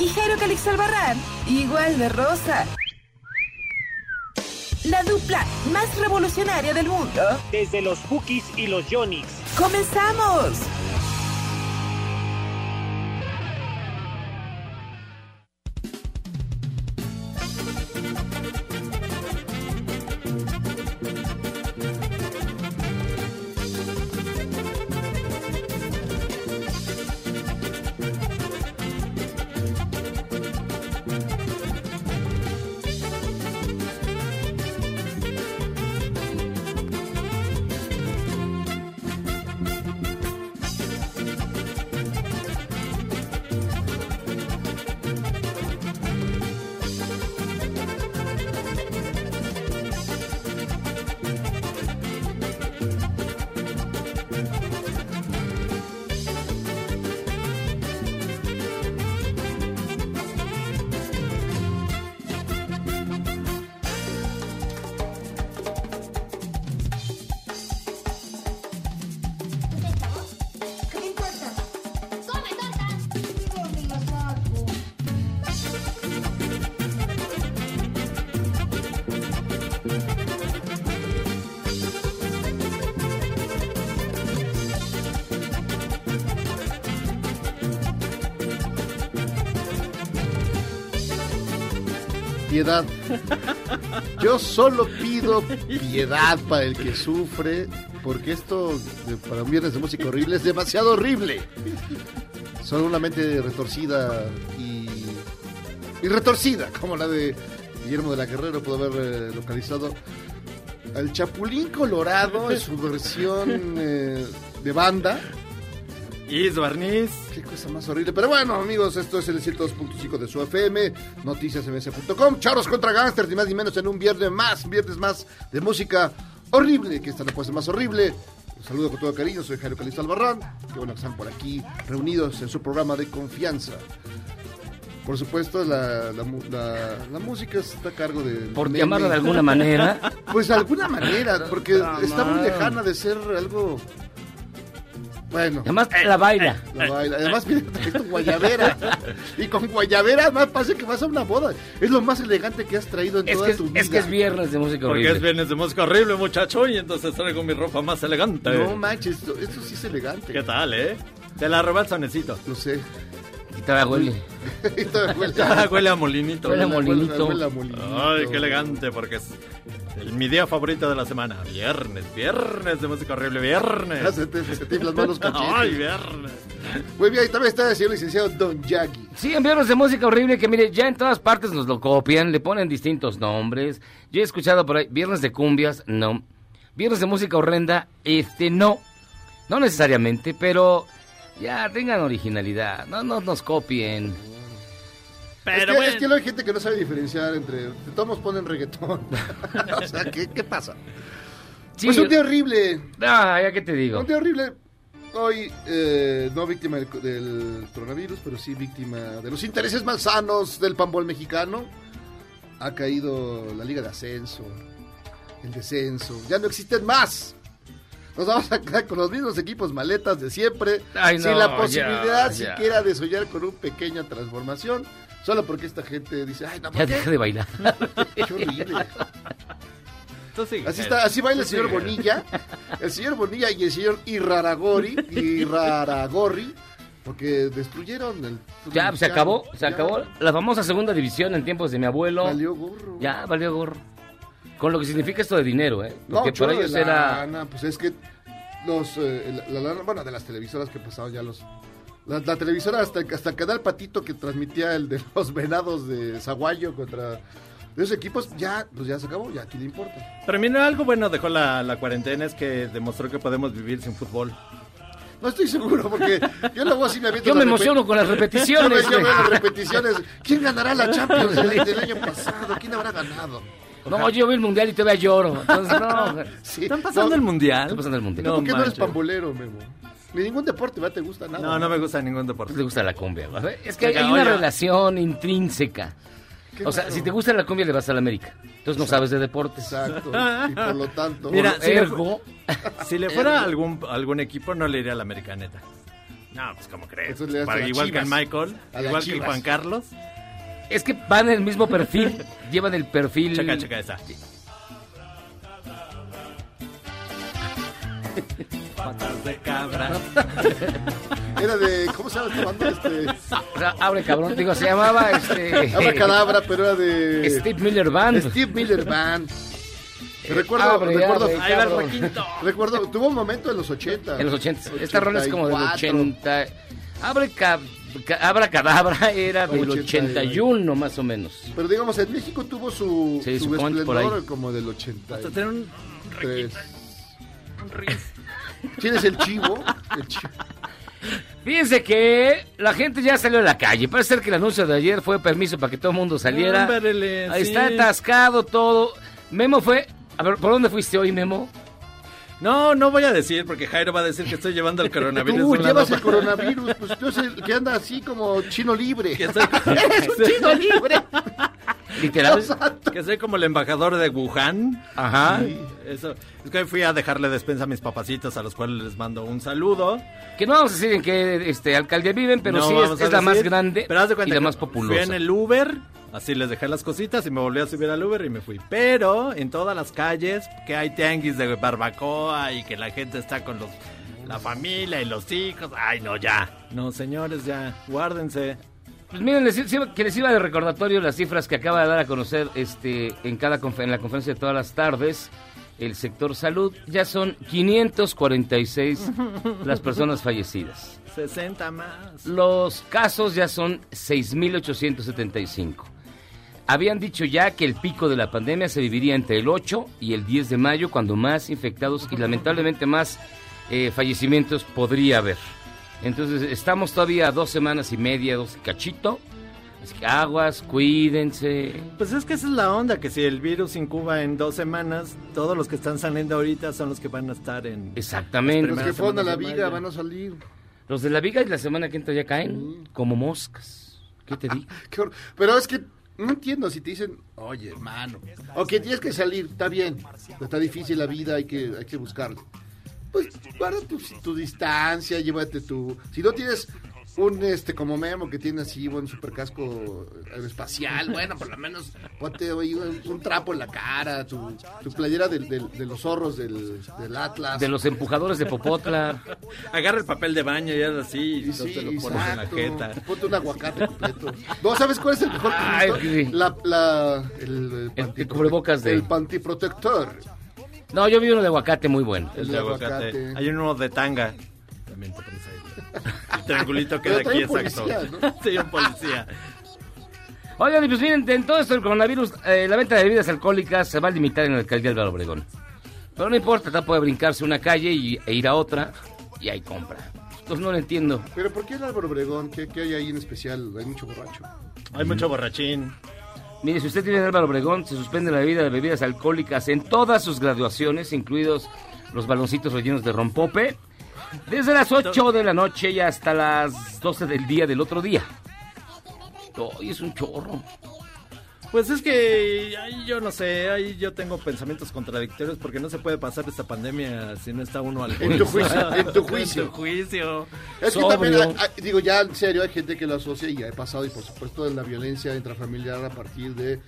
Y Jairo Calix Albarrán, igual de rosa. La dupla más revolucionaria del mundo. Desde los Cookies y los Jonix. ¡Comenzamos! Yo solo pido piedad para el que sufre, porque esto para un viernes de música horrible es demasiado horrible. Son una mente retorcida y, y retorcida, como la de Guillermo de la Guerrero, pudo haber eh, localizado al Chapulín Colorado en su versión eh, de banda. Su barniz. Qué cosa más horrible. Pero bueno, amigos, esto es el 102.5 de su FM, noticiasms.com. Charros contra gangsters, ni más ni menos en un viernes más, viernes más de música horrible, que esta no puede ser más horrible. Un saludo con todo cariño, soy Jairo Calixto Albarrán. Qué bueno que están por aquí reunidos en su programa de confianza. Por supuesto, la, la la- la música está a cargo de... Por Meme. llamarlo de alguna manera. Pues de alguna manera, porque está muy lejana de ser algo... Bueno. Además, la baila. La baila. Además, mira, traes tu guayabera. Y con guayabera, además, parece que vas a una boda. Es lo más elegante que has traído en Es toda que es, tu vida. es que es viernes de música Porque horrible. es viernes de música horrible, muchacho, y entonces traigo mi ropa más elegante. No manches, esto, esto sí es elegante. ¿Qué tal, eh? Te la robé el sonecito. Lo sé. Y todavía huele. Y todavía huele Huele a molinito. Huele a molinito. huele a molinito. Ay, qué elegante, porque es el- mi día favorito de la semana. Viernes, viernes de música horrible, Ya viernes. se te, se te inflan cachetes. Ay, viernes. Muy bien, y también está el señor licenciado Don Yagi. Sí, en viernes de música horrible que mire, ya en todas partes nos lo copian, le ponen distintos nombres. Yo he escuchado por ahí, viernes de cumbias, no. Viernes de música horrenda, este, no. No necesariamente, pero ya tengan originalidad, no, no nos copien. Pero es, que, bueno. es que luego hay gente que no sabe diferenciar entre... Todos ponen reggaetón. o sea, ¿qué, qué pasa? Sí, Pues un día horrible. Ah, ya que te digo. Un día horrible. Hoy, eh, no víctima del, del coronavirus, pero sí víctima de los intereses malsanos del pambol mexicano. Ha caído la Liga de Ascenso, el descenso. Ya no existen más. Nos vamos a quedar con los mismos equipos maletas de siempre. Ay, sin no, la posibilidad ya, ya. siquiera de soñar con una pequeña transformación. Solo porque esta gente dice, ay, no, ¿por Ya qué? deja de bailar. Qué horrible. Sigue, Así, está, así baila el señor sigue. Bonilla, el señor Bonilla y el señor Irraragori, Irraragorri, Porque destruyeron el... Ya, se mexicano. acabó, se Ya, acabó la famosa segunda división en tiempos de mi abuelo. Valió gorro. Ya, valió gorro. Con lo que significa esto de dinero, ¿eh? No, Porque chorro para ellos de era... lana, pues es que los, eh, la, la lana, bueno, de las televisoras que pasaban ya los... La, la televisora hasta, hasta Canal Patito que transmitía el de los venados de Zaguayo contra de esos equipos, ya, pues ya se acabó, ya, ¿a quién le importa? Pero mira, algo bueno dejó la, la cuarentena es que demostró que podemos vivir sin fútbol. No estoy seguro, porque yo luego así me aviento Yo me emociono con las Yo me- repeticiones. yo veo güey. las repeticiones. ¿Quién ganará la Champions del, del año pasado? ¿Quién habrá ganado? No, yo vi el mundial y todavía lloro. Entonces, no. güey. Sí, ¿Están pasando no, el mundial? Está pasando el mundial. ¿Por qué no eres pambolero, Memo? Ni ningún deporte, ¿verdad? ¿Te gusta nada? No, no me gusta ningún ¿Te deporte. gusta la cumbia? güey? Es que hay, Oiga, hay una relación intrínseca. Qué O sea, si te gusta la cumbia, le vas a la América. Entonces no sabes de deportes. Exacto. Y por lo tanto... Mira, Por si le, ergo, si le fuera algún, algún equipo, no le iría a la americaneta. No, pues como crees. Para- igual que el Chivas. Michael, A las igual que. Juan Carlos. Es que van en el mismo perfil. Llevan el perfil. Checa, checa esa. Patas de cabra. Era de... ¿Cómo se llama esta banda? Este... Sea, abre cabrón. Digo, se llamaba este. Abracadabra, pero era de... Steve Miller Band. Steve Miller Band. Recuerdo, abre, recuerdo, abre, Ahí va el recuerdo, tuvo un momento en los 80. En los 80. Esta rola es como del 84. 80. Abre ca- ca- Abra Cadabra era del 80, 81 más o menos. Pero digamos, en México tuvo su, Sí, su esplendor ahí. como del 83. Hasta tener un ¿Quién es el chivo? El chivo. Fíjense que la gente ya salió a la calle. Parece ser que el anuncio de ayer fue permiso para que todo el mundo saliera. Ahí sí. está atascado todo. Memo fue. A ver, ¿por dónde fuiste hoy, Memo? No, no voy a decir porque Jairo va a decir que estoy llevando el coronavirus. Tú llevas el coronavirus, pues tú eres el que anda así como chino libre. Que soy, ¡Eres un chino libre! Literal. Que soy como el embajador de Wuhan. Ajá. Eso. Es que hoy fui a dejarle despensa a mis papacitos, a los cuales les mando un saludo. Que no vamos a decir en qué este, alcaldía viven, pero No sí es, es la más grande pero haz de y la que más populosa. Fui en el Uber, así les dejé las cositas y me volví a subir al Uber y me fui. Pero en todas las calles, que hay tianguis de barbacoa y que la gente está con los la familia y los hijos. Ay, no, ya. No, señores, ya. Guárdense. Pues miren, les, iba- que les iba de recordatorio las cifras que acaba de dar a conocer este en cada en la conferencia de todas las tardes el sector salud. Ya son 546 las personas fallecidas. 60 más. Los casos ya son 6.875. Habían dicho ya que el pico de la pandemia se viviría entre el 8 y el 10 de mayo, cuando más infectados y lamentablemente más eh, fallecimientos podría haber. Entonces estamos todavía a dos semanas y media, dos cachito. Así que aguas, cuídense. Pues es que esa es la onda, que si el virus incuba en dos semanas, todos los que están saliendo ahorita son los que van a estar en... Exactamente. Los que fueron a la viga van a salir. Los de la viga y la semana que entra ya caen como moscas. ¿Qué te digo? Pero es que no entiendo si te dicen, oye, hermano, o que tienes que salir, está bien, está difícil la vida, hay que, hay que buscarlo. Pues guarda tu, tu distancia, llévate tu... Si no tienes un, este, como Memo, que tiene así, buen super casco aeroespacial, bueno, por lo menos ponte un, un trapo en la cara, tu, tu playera del- del- de los zorros del, del Atlas. De los empujadores de Popotla. Agarra el papel de baño y haz así y Y entonces sí, te lo pones en la jeta. Ponte un aguacate completo. No, ¿sabes cuál es el mejor Ay, producto? sí. La, la, el, El- pantiprote- el cubrebocas de- El pantiprotector. No, yo vi uno de aguacate muy bueno. El El de aguacate. aguacate. Hay uno de tanga. El triangulito queda Pero aquí exacto. policía, Sí, un policía. Oigan, y pues miren, en todo esto del coronavirus, eh, la venta de bebidas alcohólicas se va a limitar en la alcaldía de Álvaro Obregón. Pero no importa, está puede brincarse una calle y, e ir a otra y ahí compra. Entonces no lo entiendo. Pero ¿por qué el Álvaro Obregón? ¿Qué, qué hay ahí en especial? Hay mucho borracho. Hay mucho borrachín. Mire, si usted tiene en Álvaro Obregón, se suspende la bebida de bebidas alcohólicas en todas sus graduaciones, incluidos los baloncitos rellenos de rompope, desde las 8 de la noche y hasta las 12 del día del otro día. Hoy es un chorro. Pues es que yo no sé, ahí yo tengo pensamientos contradictorios porque no se puede pasar esta pandemia si no está uno al En tu juicio, en tu juicio. En tu juicio. Es que también, hay- hay- digo, ya en serio, hay gente que lo asocia y ya he pasado, y por supuesto, en la violencia intrafamiliar a partir de,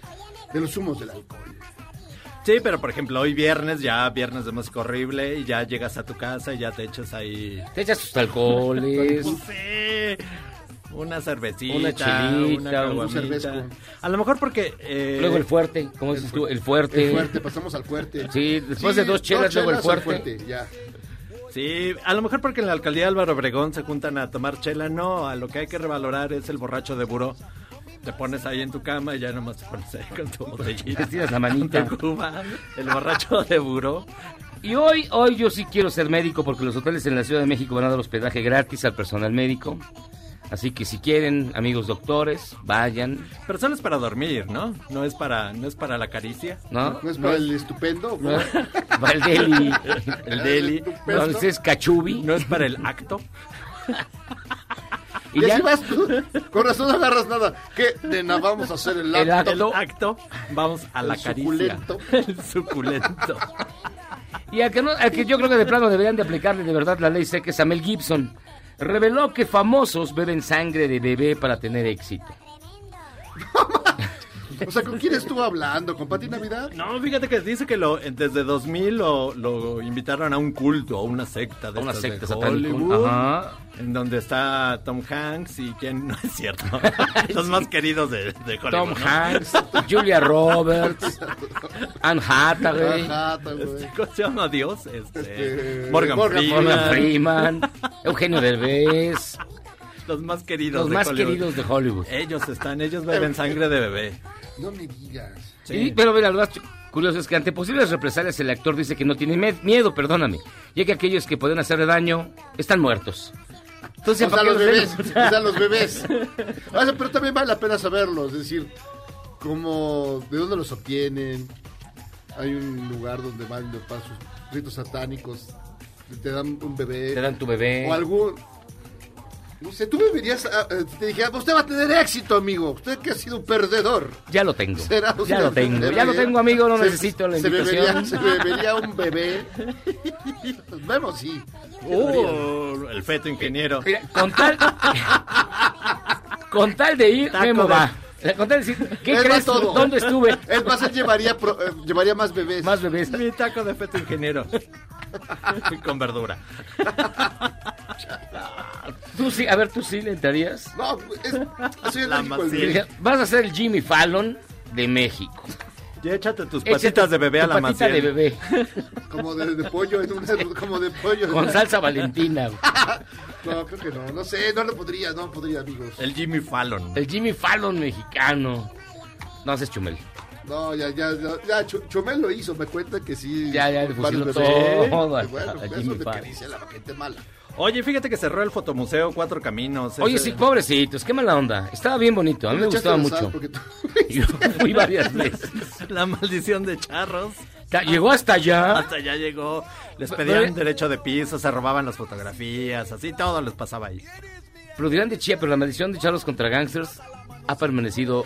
de los humos del alcohol. Sí, pero por ejemplo, hoy viernes, ya viernes de música horrible, y ya llegas a tu casa y ya te echas ahí. Te echas tus alcoholes. Sí, una cervecita, Una chelita, una un cervezco. A lo mejor porque. eh, Luego el fuerte, ¿cómo dices tú? El fuerte. El fuerte, pasamos al fuerte. Sí, después de dos chelas, luego el fuerte. ya. Sí, a lo mejor porque en la alcaldía de Álvaro Obregón se juntan a tomar chela. No, a lo que hay que revalorar es el borracho de buró. Te pones ahí en tu cama y ya nomás te pones ahí con tu botellita. Te tiras la manita. Cuba, el borracho de buró. Y hoy, hoy yo sí quiero ser médico porque los hoteles en la Ciudad de México van a dar hospedaje gratis al personal médico. Así que si quieren, amigos doctores, vayan, Pero solo es para dormir, ¿no? No es para, no es para la caricia. ¿no? ¿No es para el estupendo? No, Va el deli. El deli. No, ese es cachubi. No es para el acto. Y, Y ya, así vas tú. Con razón no agarras nada. ¿Qué? Nena, vamos a hacer el El acto. El acto, vamos a la El caricia. suculento. El suculento. y al que, no, al que yo creo que de plano deberían de aplicarle de verdad la ley seca es a Mel Gibson. Reveló que famosos beben sangre de bebé para tener éxito. O sea, ¿con quién estuvo hablando? ¿Con Pati Navidad? No, fíjate que dice que lo, desde 2000 lo, lo invitaron a un culto, a una secta de A una de secta satánica. Hollywood, Ajá. en donde está Tom Hanks y quien no es cierto, los más queridos de, de Hollywood. Tom ¿no? Hanks, Julia Roberts, Anne Hathaway, güey. Este, ¿Cómo se llama Dios? Este, Este, Morgan, Morgan Freeman. Morgan Freeman, Eugenio Derbez, Los más queridos los de más Hollywood. queridos de Hollywood. Ellos están, ellos beben sangre de bebé. No me digas. Sí. Y- pero mira, lo más curioso es que ante posibles represalias el actor dice que no tiene miedo, perdóname, ya que aquellos que pueden hacerle daño están muertos. Entonces, O sea, ¿para los bebés. O sea, los bebés. O sea, pero también vale la pena saberlo. Es decir, cómo, de dónde los obtienen. Hay un lugar donde van de pasos ritos satánicos. Te dan un bebé. Te dan tu bebé. O algún. Sé, tú me verías. a- eh, te dijera, usted va a tener éxito, amigo. Usted que ha sido un perdedor. Ya lo tengo. Será Ya lo tengo. Ya lo tengo, amigo. No Se- necesito la se bebería, invitación. se bebería un bebé. Vemos, sí. Uh, el feto ingeniero. Mira, con tal. con tal de ir, Taco Memo de- va. Con tal de decir, ¿qué va crees? todo. ¿Dónde estuve? El más él llevaría, pro- eh, llevaría más bebés. Más bebés. Mi taco de feto ingeniero. Con verdura. Tú sí, a ver, tú sí le entrarías. No, es, soy. Diría, Vas a ser el Jimmy Fallon de México. Ya échate tus Échate patitas de bebé a la patita Maciel. de bebé. Como de, de pollo en una, como de pollo. Con salsa valentina. No, creo que no. No sé, no lo podría, no podría, amigos. El Jimmy Fallon. El Jimmy Fallon mexicano. No haces chumel. No, ya, ya, ya, ya, Chu- Chumel lo hizo, me cuenta que sí. Ya, ya, le todo bueno, a pues Jimmy eso de Fallon. que dice la gente mala. Oye, fíjate que cerró el fotomuseo Cuatro Caminos. Oye, ese- sí, pobrecitos, qué mala onda. Estaba bien bonito, a mí me gustaba mucho. tú- Yo fui varias veces. La maldición de charros. Llegó hasta allá. Hasta allá llegó. Les Pero- pedían derecho de piso, se robaban las fotografías, así todo les pasaba ahí. Pero dirán de chía, pero la maldición de Charlos contra Gangsters ha permanecido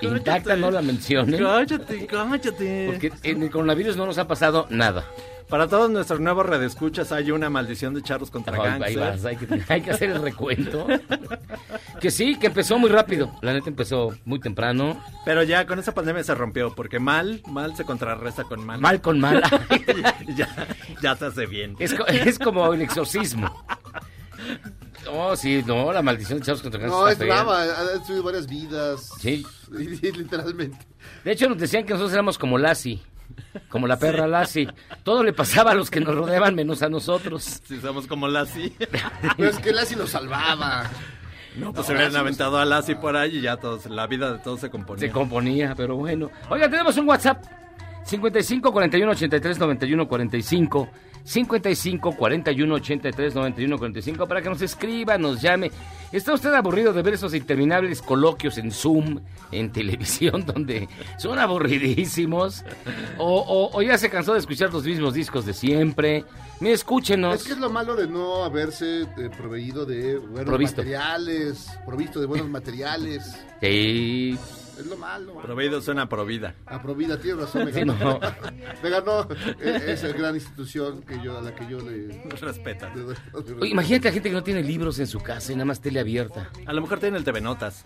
intacta, no la mencionen. Cállate, cállate. Porque en el coronavirus no nos ha pasado nada. Para todos nuestros nuevos redescuchas hay una maldición de charros contra ahí vas, hay, que, hay que hacer el recuento. Que sí, que empezó muy rápido. La neta empezó muy temprano. Pero ya con esa pandemia se rompió, porque mal, mal se contrarresta con mal. Mal con mal. ya, ya se hace bien. Es como el exorcismo. Oh, sí, no, la maldición de Charlos contra Gangsters. No, es está fea. brava, ha subido varias vidas. Sí. Literalmente. De hecho, nos decían que nosotros éramos como Lassie. Como la perra Lassie. Todo le pasaba a los que nos rodeaban menos a nosotros. Si somos como Lassie. Pero es que Lassie lo salvaba. No, pues se hubieran aventado a Lassie por ahí y ya todos, la vida de todos se componía. Se componía, pero bueno. Oiga, tenemos un WhatsApp. 55 41 83 91 45. 55 41 83 91 45 para que nos escriba, nos llame. ¿Está usted aburrido de ver esos interminables coloquios en Zoom, en televisión, donde son aburridísimos? ¿O, o- o ya se cansó de escuchar los mismos discos de siempre? Mire, escúchenos. Es que es lo malo de no haberse eh, proveído de buenos Provisto. materiales, provisto de buenos materiales. Sí. Es lo malo. Proveído suena provida. A Provida, tienes razón, me ganó. no. me ganó esa gran institución que yo, a la que yo le... Respeta. le doy- Oye, imagínate a gente que no tiene libros en su casa y nada más tele abierta. A lo mejor tiene el TV Notas.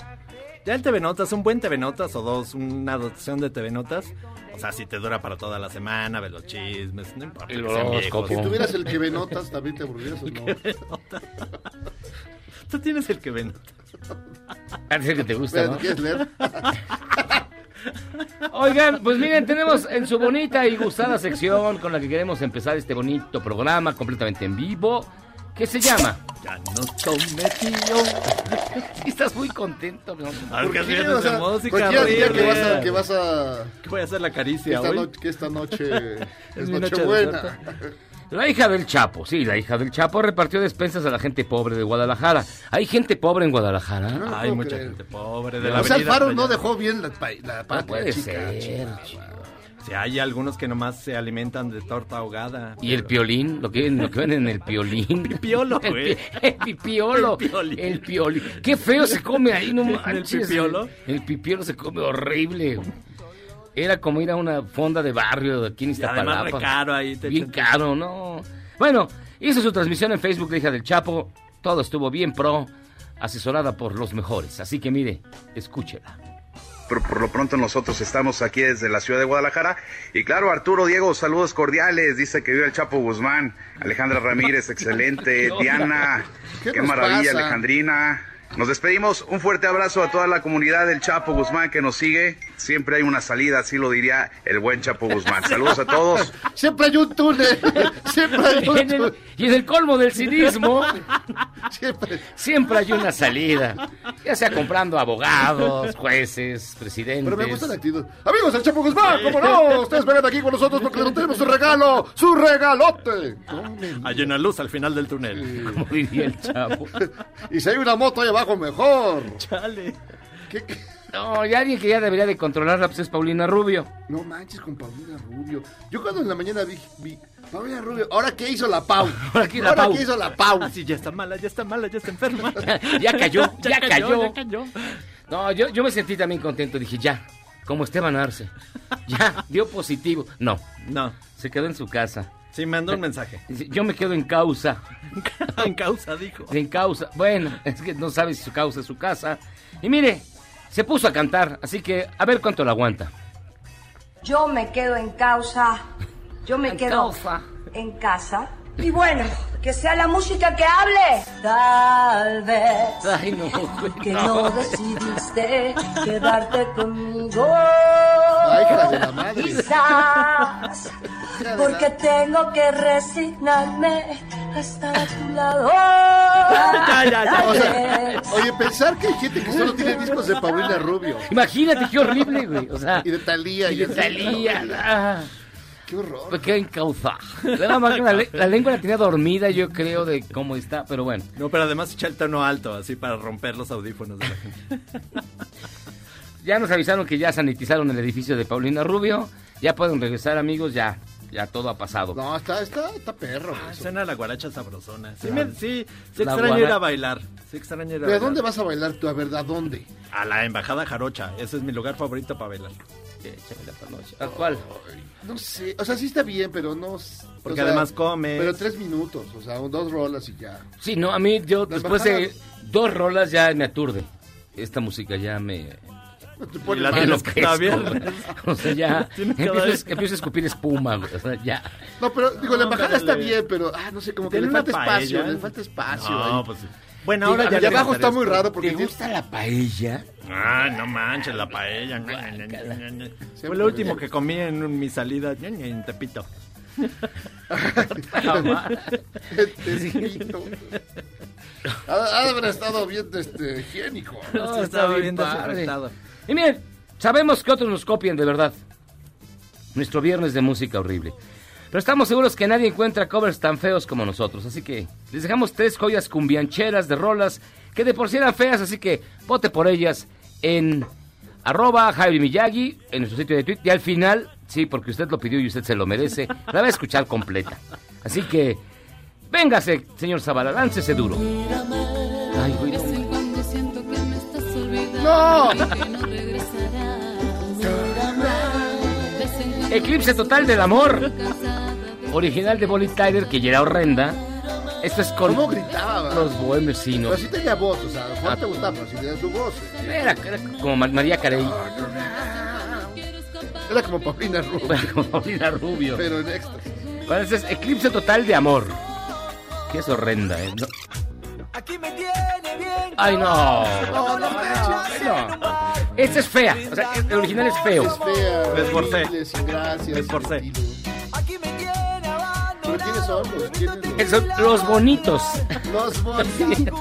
Ya el TV Notas, un buen TV Notas o dos, una dotación de TV Notas. O sea, si te dura para toda la semana, ves los chismes, no importa. El horóscopo. Si tuvieras el que ve notas, ¿también te aburrirías o no? Tú tienes el que ve notas. Parece que te gusta, ¿no? ¿Quieres leer? Oigan, pues miren, tenemos en su bonita y gustada sección con la que queremos empezar este bonito programa completamente en vivo, que se llama... Ya no tome tío. Estás muy contento, ¿no? Algo que ¿Por qué? música cualquier día que vas a... Que vas a Que voy a hacer la caricia esta hoy. que esta noche es mi noche. La hija del Chapo, sí, la hija del Chapo repartió despensas a la gente pobre de Guadalajara. ¿Hay gente pobre en Guadalajara? No Hay mucha creer. gente pobre de la O sea, avenida. Alfaro no dejó bien la, pa- la patria puede chica, ser, chica. Sí, hay algunos que nomás se alimentan de torta ahogada. Y el piolín, lo que, lo que ven en el piolín. Pipiolo, El, güey. pi- el pipiolo. El piolín. El piolín. Qué feo se come ahí, no manches. pipiolo? El pipiolo se come horrible. Era como ir a una fonda de barrio de aquí en además Iztapalapa. caro ahí. Te Bien caro, ¿no? Bueno, hizo su transmisión en Facebook de Hija del Chapo. Todo estuvo bien pro, asesorada por los mejores. Así que mire, escúchela. pero por lo pronto nosotros estamos aquí desde la ciudad de Guadalajara. Y claro, Arturo Diego, saludos cordiales. Dice que vive el Chapo Guzmán. Alejandra Ramírez, excelente. Diana, ¿Qué maravilla, pasa? Alejandrina. Nos despedimos. Un fuerte abrazo a toda la comunidad del Chapo Guzmán que nos sigue. Siempre hay una salida, así lo diría el buen Chapo Guzmán. Saludos a todos. Siempre hay un túnel. Siempre hay un túnel. y en el colmo del cinismo, Siempre. siempre hay una salida. Ya sea comprando abogados, jueces, presidentes. Pero me gusta la actitud. Amigos, el Chapo Guzmán, ¿cómo no? Ustedes vengan aquí con nosotros porque no tenemos su regalo. ¡Su regalote! Hay una luz al final del túnel. Como diría el Chapo. Y si hay una moto ahí abajo, mejor. Chale. ¿Qué, qué? No, y alguien que ya debería de controlarla pues es Paulina Rubio. No manches con Paulina Rubio. Yo cuando en la mañana vi, vi Paulina Rubio, ¿ahora qué hizo la Pau? Ahora qué la Pau. qué hizo la Pau? Así ya está mala, ya está mala, ya está enferma. Ya cayó, ya cayó. ya cayó. No, yo, yo me sentí también contento. Dije, ya, como Esteban Arce. Ya, dio positivo. No, No, se quedó en su casa. sí, mandó un mensaje. Dice, yo me quedo en causa. en causa, dijo. En causa. Bueno, es que no sabe si su causa es su casa. Y mire, se puso a cantar, así que a ver cuánto la aguanta. Yo me quedo en causa, yo me En quedo causa. en casa. Y bueno, que sea la música que hable. Tal vez Ay, no, güey, que no. no decidiste quedarte conmigo. Ay, de la madre. Quizás porque tengo que resignarme a estar a tu lado. Ya, ya, ya. O Tal sea, vez. oye, pensar que hay gente que solo tiene discos de Paulina Rubio. Imagínate qué horrible, güey. O sea, Y de Talía. y de así. Talía. Qué horror. La, le- la lengua la tenía dormida, yo creo, de cómo está, pero bueno. No, pero además echa el tono alto, así para romper los audífonos de la gente. Ya nos avisaron que ya sanitizaron el edificio de Paulina Rubio. Ya pueden regresar, amigos, ya. Ya todo ha pasado. No, está, está, está perro. Ah, suena la guaracha sabrosona. Sí, La- me- sí, sí la extraño guara- ir a bailar. Ir a ¿De bailar. dónde vas a bailar tú? A ver, ¿a dónde? A la Embajada Jarocha. Ese es mi lugar favorito para bailar. Échame la panocha. ¿A cuál? No sé, o sea, sí está bien, pero no... Porque o sea, además comes. Pero tres minutos, o sea, dos rolas y ya. Sí, no, a mí yo La después embajada- de dos rolas ya me aturde. Esta música ya me... Te la de los Octavia. güey. O sea, ya empiezo a escupir espuma, güey. O sea, ya. No, pero digo, la No, embajada está bien, pero, ah, no sé, como que ¿Tiene le falta espacio, paella? le falta espacio. No, ahí. pues sí. Bueno, ahora ya abajo está muy raro porque ¿Te gusta la paella? Ah, no manches, la paella. Fue lo último que comí en mi salida en Tepito. Ha, de haber estado bien este, higiénico. No, estaba bien desinfectado. Y miren, sabemos que otros nos copian de verdad. Nuestro viernes de música horrible. Pero estamos seguros que nadie encuentra covers tan feos como nosotros. Así que les dejamos tres joyas cumbiancheras de rolas que de por sí eran feas. Así que vote por ellas en arroba Javi Miyagi, en nuestro sitio de Twitter. Y al final, sí, porque usted lo pidió y usted se lo merece, la va a escuchar completa. Así que, véngase, señor Zavala, láncese duro. Ay, güey, no. ¡No! Eclipse total del amor. Original de Bonnie Tyler, que ya era horrenda. Esto es con ¿Cómo gritaba? los bohemios, sí, ¿no? Pero sí tenía voz, o sea, mejor Ah. te gustaba, pero sí tenía su voz. eh. Era, era como Ma- María Carey. Era como Paulina Rubio, como Paulina Rubio. pero en éxtasis. Bueno, este es Eclipse total de amor. Que es horrenda, ¿eh? No. Ay, no. No, no, no. No. Esta es fea. O sea, el original es feo. Es fea, Me esforcé. Me esforcé. Son? Los, ¿quiénes Eh, Son los bonitos. los bonitos.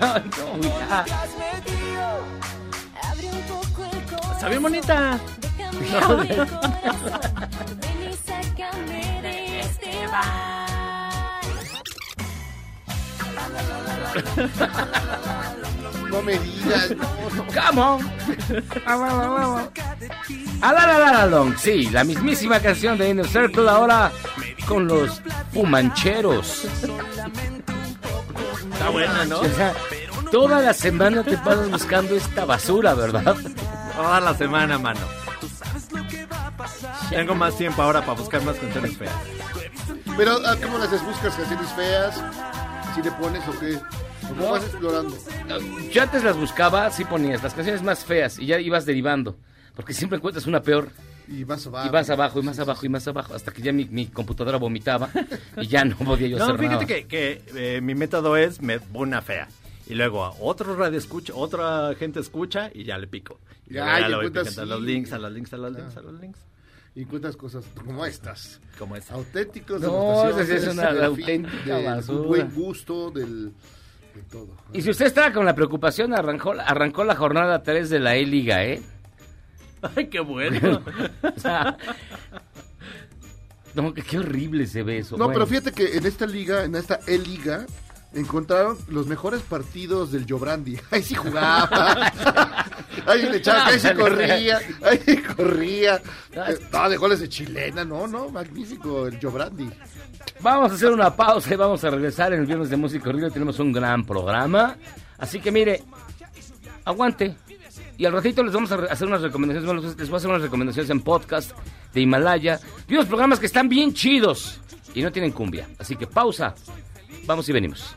No, no, ya. Está bien bonita. No me digas, no, no. Come on. A la la la la long. Sí, la mismísima canción de Inner Circle ahora con los fumancheros. Está buena, ¿no? O sea, toda la semana te pasas buscando esta basura, ¿verdad? Toda la semana, mano. Tengo más tiempo ahora para buscar más canciones feas. Pero, ah, ¿cómo las buscas canciones feas? ¿Si le pones o qué? ¿O cómo vas explorando? Yo antes las buscaba, sí ponías las canciones más feas y ya ibas derivando. Porque siempre encuentras una peor Y más abajo. y más abajo y más abajo y más abajo hasta que ya mi, mi computadora vomitaba y ya no podía yo No, hacer fíjate nada. que, que, eh, mi método es me una fea. Y luego a otro radio escucha, otra gente escucha y ya le pico. Y Ya, luego y ya le voy encuentras, picando a los links, a los links, a los links, a los links. Y encuentras cosas como estas. Como esa. Auténticos No, es una auténtica basura. buen gusto, del, de todo. Y si usted estaba con la preocupación, arrancó, arrancó la jornada 3 de la E-Liga, ¿eh? Ay, qué bueno. O sea, no, que qué horrible se ve eso. No, Bueno, pero fíjate que en esta liga, en esta E-Liga, encontraron los mejores partidos del Jobrandi. Ahí sí jugaba. ahí le echaba, ahí sí corría, ahí sí corría. Eh, No, de goles de chilena, no, no, magnífico el Jobrandi. Vamos a hacer una pausa y vamos a regresar en el Viernes de Música Horrible. Tenemos un gran programa. Así que mire, aguante. Y al ratito les vamos a hacer unas recomendaciones. Les voy a hacer unas recomendaciones en podcast de Himalaya. Y unos programas que están bien chidos y no tienen cumbia. Así que pausa. Vamos y venimos.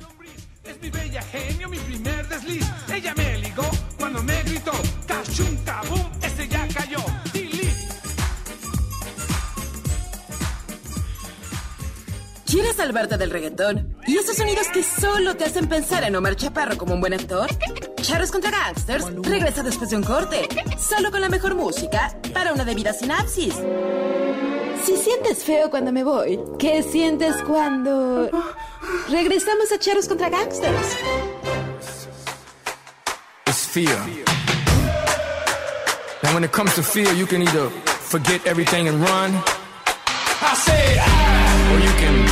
¿Quieres salvarte del reggaetón? ¿Y esos sonidos que solo te hacen pensar en Omar Chaparro como un buen actor? Charros contra Gangsters regresa después de un corte, solo con la mejor música para una debida sinapsis. Si sientes feo cuando me voy, ¿qué sientes cuando regresamos a Charros contra Gangsters? It's fear. And when it comes to fear, you can either forget everything and run. I said, or you can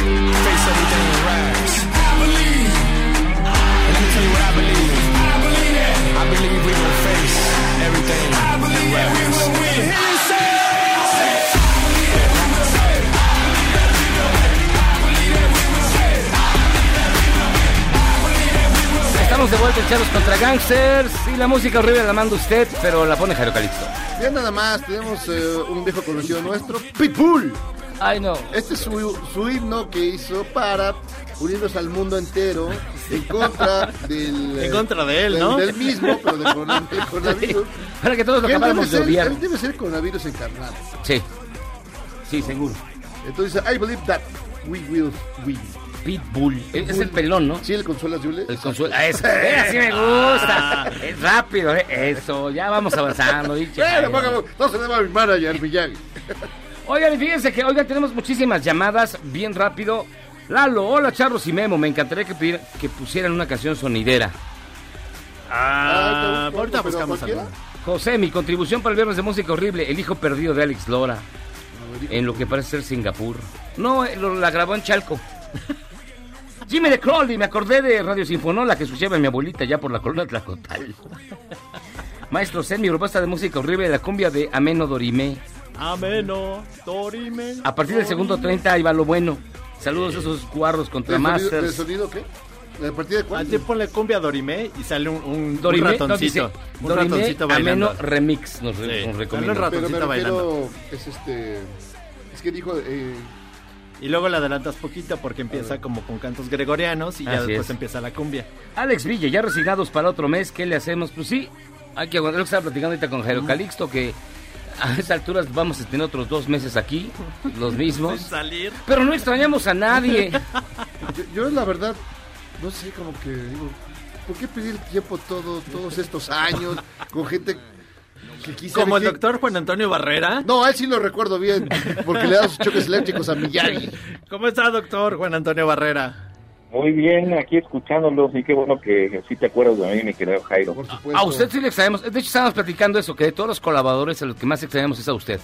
Estamos de vuelta en contra Gangsters. Y la música horrible la manda usted, pero la pone Jairo Calixto. Ya nada más, tenemos eh, un viejo conocido nuestro, Pitbull. Ay, no. Este es su, su himno que hizo para unirnos al mundo entero en contra del... En eh, contra de él, del- ¿no? Del mismo, pero del coronavirus. Para que todos lo acabáramos de odiar. él debe ser coronavirus encarnado. Sí. Sí, seguro. Entonces, I believe that we will win. Pitbull. Es es el pelón, ¿no? Sí, el consuelo Yule. El consuelo. Ah, Eso, eh, así me gusta. Es rápido, eh. Eso, ya vamos avanzando. dicho. Bueno, no se deba a mi manager, Miyagi. Oigan, fíjense que, oigan, tenemos muchísimas llamadas, bien rápido. Lalo, hola Charros y Memo, me encantaría que, pidieran- que pusieran una canción sonidera. Ah, Ah, ahorita ¿pero buscamos algo. José, mi contribución para el viernes de música horrible, El hijo perdido de Alex Lora, en lo que parece ser Singapur. No, eh, lo- la grabó en Chalco. Jimmy de Crowley, me acordé de Radio Sinfonola que escuchaba mi abuelita ya por la columna Tlacotal. Maestro Zen, mi propuesta de música horrible, la cumbia de Ameno Dorimé. Ameno, Dorime. A partir del segundo 30 ahí va lo bueno. Saludos a esos guarros contra ¿De sonido, Masters. de sonido qué? ¿A partir de cuándo? tiempo le cumbia Dorime y sale un, un, un Dorime, no, ratoncito. dice, un Dorime ratoncito bailando. Ameno Remix nos, Sí, nos sale recomienda. un Pero me ratoncito bailando. es este... Es que dijo... Eh, Y luego le adelantas poquito porque empieza como con cantos gregorianos y ya Así después es. empieza la cumbia. Alex Villa, ya resignados para otro mes, ¿qué le hacemos? Pues sí, hay que aguantar lo que estaba platicando ahorita con Jairo Calixto, que a estas alturas vamos a tener otros dos meses aquí, los Sin mismos. salir. Pero no extrañamos a nadie. yo, yo la verdad, no sé, como que digo, ¿por qué pedir tiempo todo, todos estos años con gente. Como el doctor Juan Antonio Barrera. No, a él sí lo recuerdo bien, porque le da sus choques eléctricos a Miyagi. ¿Cómo está, doctor Juan Antonio Barrera? Muy bien, aquí escuchándolos y qué bueno que sí te acuerdas de mí, mi querido Jairo. Por supuesto. A usted sí le extrañamos. De hecho, estábamos platicando eso, que de todos los colaboradores, a los que más extrañamos es a usted.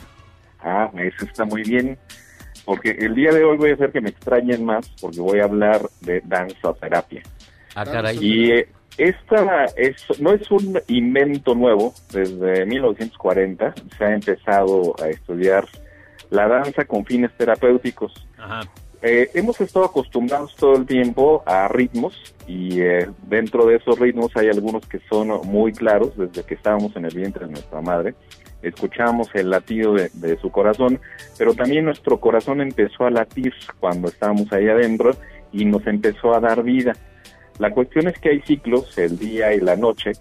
Ah, eso está muy bien, porque el día de hoy voy a hacer que me extrañen más, porque voy a hablar de danzoterapia. Ah, caray. Y eh, esta es, no es un invento nuevo, desde 1940 se ha empezado a estudiar la danza con fines terapéuticos. Ajá. Eh, hemos estado acostumbrados todo el tiempo a ritmos y eh, dentro de esos ritmos hay algunos que son muy claros desde que estábamos en el vientre de nuestra madre. Escuchamos el latido de, de su corazón, pero también nuestro corazón empezó a latir cuando estábamos ahí adentro y nos empezó a dar vida. La cuestión es que hay ciclos, el día y la noche,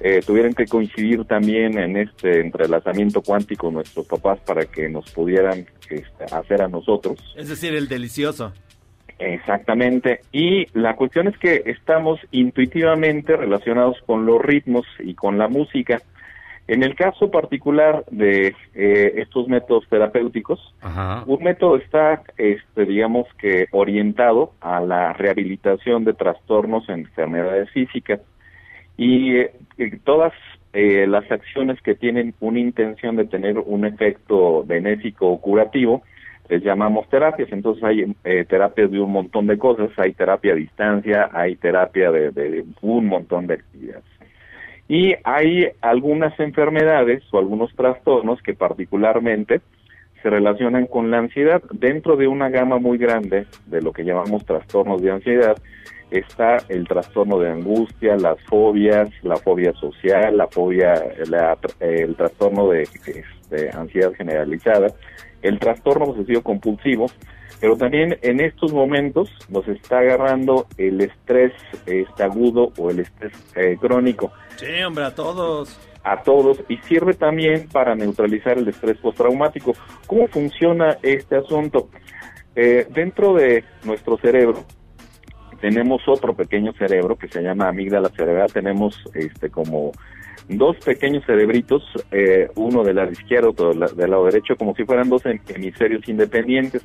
eh, tuvieron que coincidir también en este entrelazamiento cuántico nuestros papás para que nos pudieran este, hacer a nosotros. Es decir, el delicioso. Exactamente. Y la cuestión es que estamos intuitivamente relacionados con los ritmos y con la música. En el caso particular de eh, estos métodos terapéuticos, Ajá. un método está, este, digamos que, orientado a la rehabilitación de trastornos en enfermedades físicas y eh, eh, todas eh, las acciones que tienen una intención de tener un efecto benéfico o curativo les llamamos terapias. Entonces hay eh, terapias de un montón de cosas, hay terapia a distancia, hay terapia de, de un montón de actividades. Y hay algunas enfermedades o algunos trastornos que particularmente se relacionan con la ansiedad. Dentro de una gama muy grande de lo que llamamos trastornos de ansiedad está el trastorno de angustia, las fobias, la fobia social, la fobia, el trastorno de, de ansiedad generalizada, el trastorno obsesivo compulsivo, pero también en estos momentos nos está agarrando el estrés este, agudo o el estrés eh, crónico Sí, hombre, a todos. a todos y sirve también para neutralizar el estrés postraumático. ¿Cómo funciona este asunto? Eh, dentro de nuestro cerebro tenemos otro pequeño cerebro que se llama amígdala cerebral. Tenemos este como dos pequeños cerebritos, eh, uno del lado izquierdo, otro del, la- del lado derecho, como si fueran dos hem- hemisferios independientes.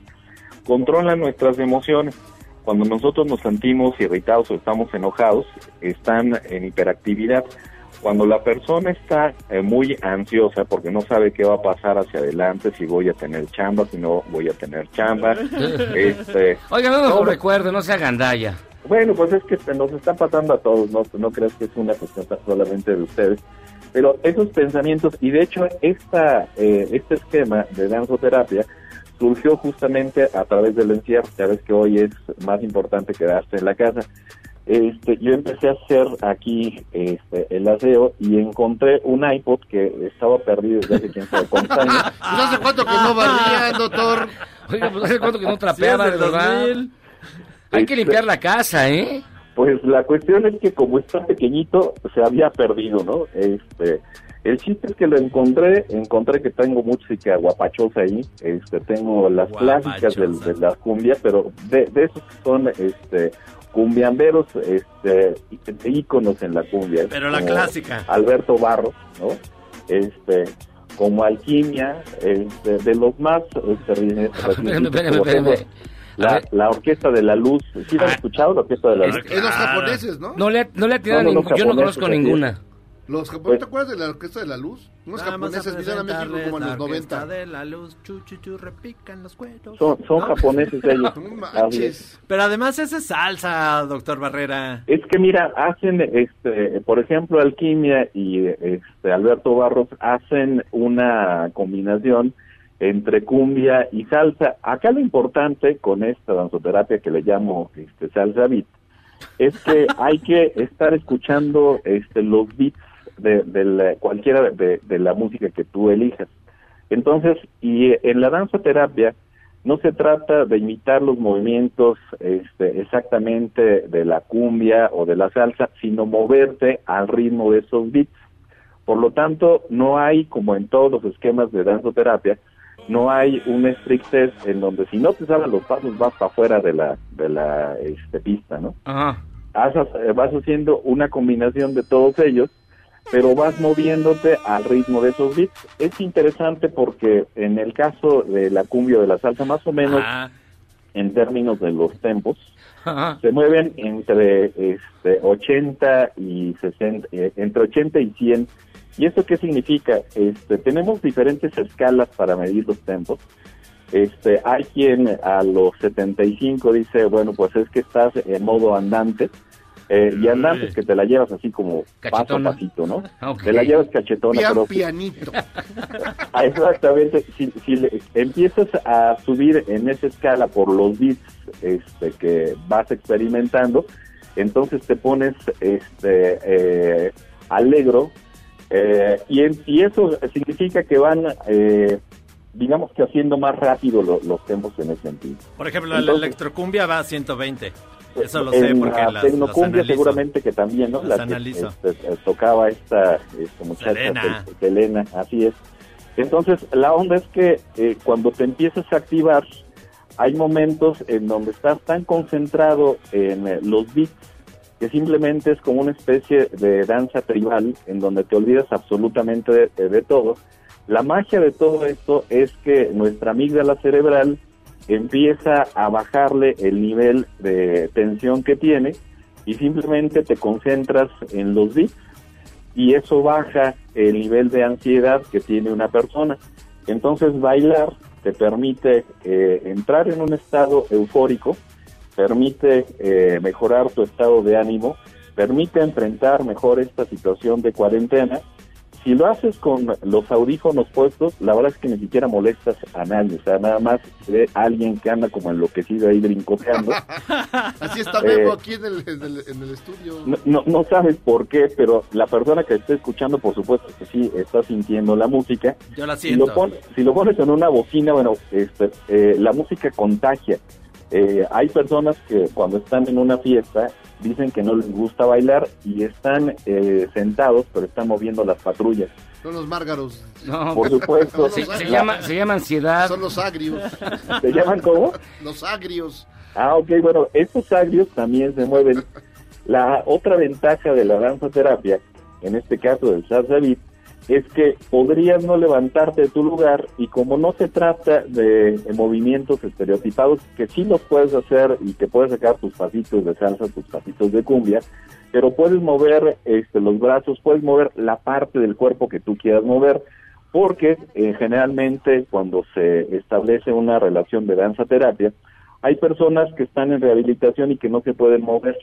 Controlan nuestras emociones. Cuando nosotros nos sentimos irritados o estamos enojados, están en hiperactividad. Cuando la persona está eh, muy ansiosa porque no sabe qué va a pasar hacia adelante, si voy a tener chamba, si no voy a tener chamba, este, Oiga, no nos todo- recuerde, no sea gandalla. bueno, pues es que nos está pasando a todos, no, no creas que es una cuestión solamente de ustedes. Pero esos pensamientos, y de hecho esta, eh, este esquema de danzoterapia surgió justamente a través del encierro. Ya ves que hoy es más importante quedarse en la casa. Este, yo empecé a hacer aquí este, el aseo y encontré un iPod que estaba perdido desde hace quién sabe cuántos años. Pues hace cuánto que no barrían, doctor. Oiga, pues hace cuánto que no trapeaba, Sí, de es del verdad. 2000. Hay que limpiar la casa, ¿eh? Pues la cuestión es que como está pequeñito, se había perdido, ¿no? Este, el chiste es que lo encontré, encontré que tengo música guapachosa ahí, este, tengo las clásicas de, la cumbia, pero de, de esos que son, este, cumbiamberos, este, íconos en la cumbia. Pero la clásica. Alberto Barros, ¿no? Este, como Alquimia, este, de los más, este, la, Orquesta de la Luz, ¿sí la han escuchado, la Orquesta de la Luz? Es los japoneses, ¿no? No le, no le atinado No, a no, ningún- los yo no conozco ninguna. Los japoneses, ¿te acuerdas de la Orquesta de la Luz? Unos Vamos japoneses vinieron a México como en la los orquesta 90. de la luz, chu, chu, chu, repican los cueros. Son, son ¿No? japoneses ellos. Manches. Pero además esa es salsa, doctor Barrera. Es que mira, hacen, este, por ejemplo, Alquimia y este, Alberto Barros hacen una combinación entre cumbia y salsa. Acá lo importante con esta danzoterapia que le llamo este, salsa beat es que hay que estar escuchando este, los beats de, de la- cualquiera de, de la música que tú elijas. Entonces, y en la danza terapia no se trata de imitar los movimientos este, exactamente de la cumbia o de la salsa, sino moverte al ritmo de esos beats. Por lo tanto, no hay, como en todos los esquemas de danzoterapia, no hay un estrictez en donde si no te sabes los pasos vas para afuera de la, de la este, pista, ¿no? Ajá. Eh, vas haciendo una combinación de todos ellos, pero vas moviéndote al ritmo de esos beats. Es interesante porque en el caso de la cumbia de la salsa, más o menos Ah. en términos de los tempos, se mueven entre este 80 y 60, eh, entre 80 y 100. ¿Y esto qué significa? Este, tenemos diferentes escalas para medir los tempos. Este, hay quien a los 75 dice, bueno, pues es que estás en modo andante. Eh, y andante es que te la llevas así como paso a pasito, ¿no? Te la llevas cachetona. Pian pero- pianito. Ah, Exactamente, si, si le- empiezas a subir en esa escala por los bits este, que vas experimentando, entonces te pones este, eh, alegro eh, y, en- y eso significa que van, eh, digamos que haciendo más rápido lo- los tempos en ese sentido. Por ejemplo, la electrocumbia va a 120. Eso lo sé en porque la las, tecnocumbia las seguramente que también, ¿no? Las La que, este, eh, tocaba esta, esta muchacha, Selena. Sel- Selena, así es. Entonces, la onda es que eh, cuando te empiezas a activar, hay momentos en donde estás tan concentrado en eh, los beats que simplemente es como una especie de danza tribal en donde te olvidas absolutamente de, de todo. La magia de todo esto es que nuestra amígdala cerebral empieza a bajarle el nivel de tensión que tiene y simplemente te concentras en los beats y eso baja el nivel de ansiedad que tiene una persona. Entonces bailar te permite eh, entrar en un estado eufórico, permite eh, mejorar tu estado de ánimo, permite enfrentar mejor esta situación de cuarentena. Si lo haces con los audífonos puestos, la verdad es que ni siquiera molestas a nadie, o sea, nada más se ve alguien que anda como enloquecido ahí brincoteando. Así está Memo Eh, aquí en el, en el, en el estudio. No, no, no sabes por qué, pero la persona que esté escuchando, por supuesto que sí está sintiendo la música. Yo la Si siento. lo, pon- si lo pones en una bocina, bueno, este, eh, la música contagia. Eh, hay personas que cuando están en una fiesta dicen que no les gusta bailar y están eh, sentados, pero están moviendo las patrullas. Son los márgaros. No, Por supuesto. Se, se llama, se llama ansiedad. Son los agrios. ¿Se llaman cómo? Los agrios. Ah, ok, bueno, estos agrios también se mueven. La otra ventaja de la danza terapia, en este caso del salsa beat, es que podrías no levantarte de tu lugar y como no se trata de, movimientos estereotipados, que sí los puedes hacer y que puedes sacar tus pasitos de salsa, tus pasitos de cumbia, pero puedes mover este, los brazos, puedes mover la parte del cuerpo que tú quieras mover, porque eh, generalmente cuando se establece una relación de danza terapia, hay personas que están en rehabilitación y que no se pueden mover.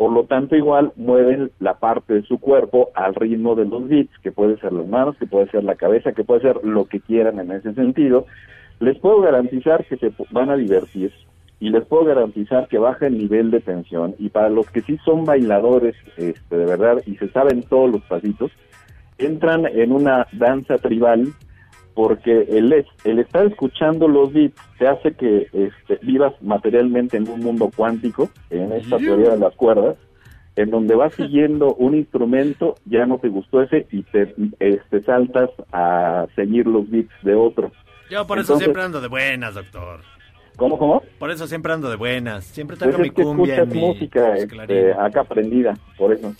Por lo tanto, igual mueven la parte de su cuerpo al ritmo de los beats, que puede ser las manos, que puede ser la cabeza, que puede ser lo que quieran en ese sentido. Les puedo garantizar que se van a divertir y les puedo garantizar que baja el nivel de tensión. Y para los que sí son bailadores este, de verdad y se saben todos los pasitos, entran en una danza tribal porque el, el estar escuchando los beats te hace que este, vivas materialmente en un mundo cuántico, en esta teoría de las cuerdas, en donde vas siguiendo un instrumento, ya no te gustó ese y te este, saltas a seguir los beats de otro. Yo por eso Entonces- siempre ando de buenas, doctor. ¿Cómo, cómo? Por eso siempre ando de buenas. Siempre Pues traigo mi cumbia escuchas y mi música este, acá aprendida, por eso.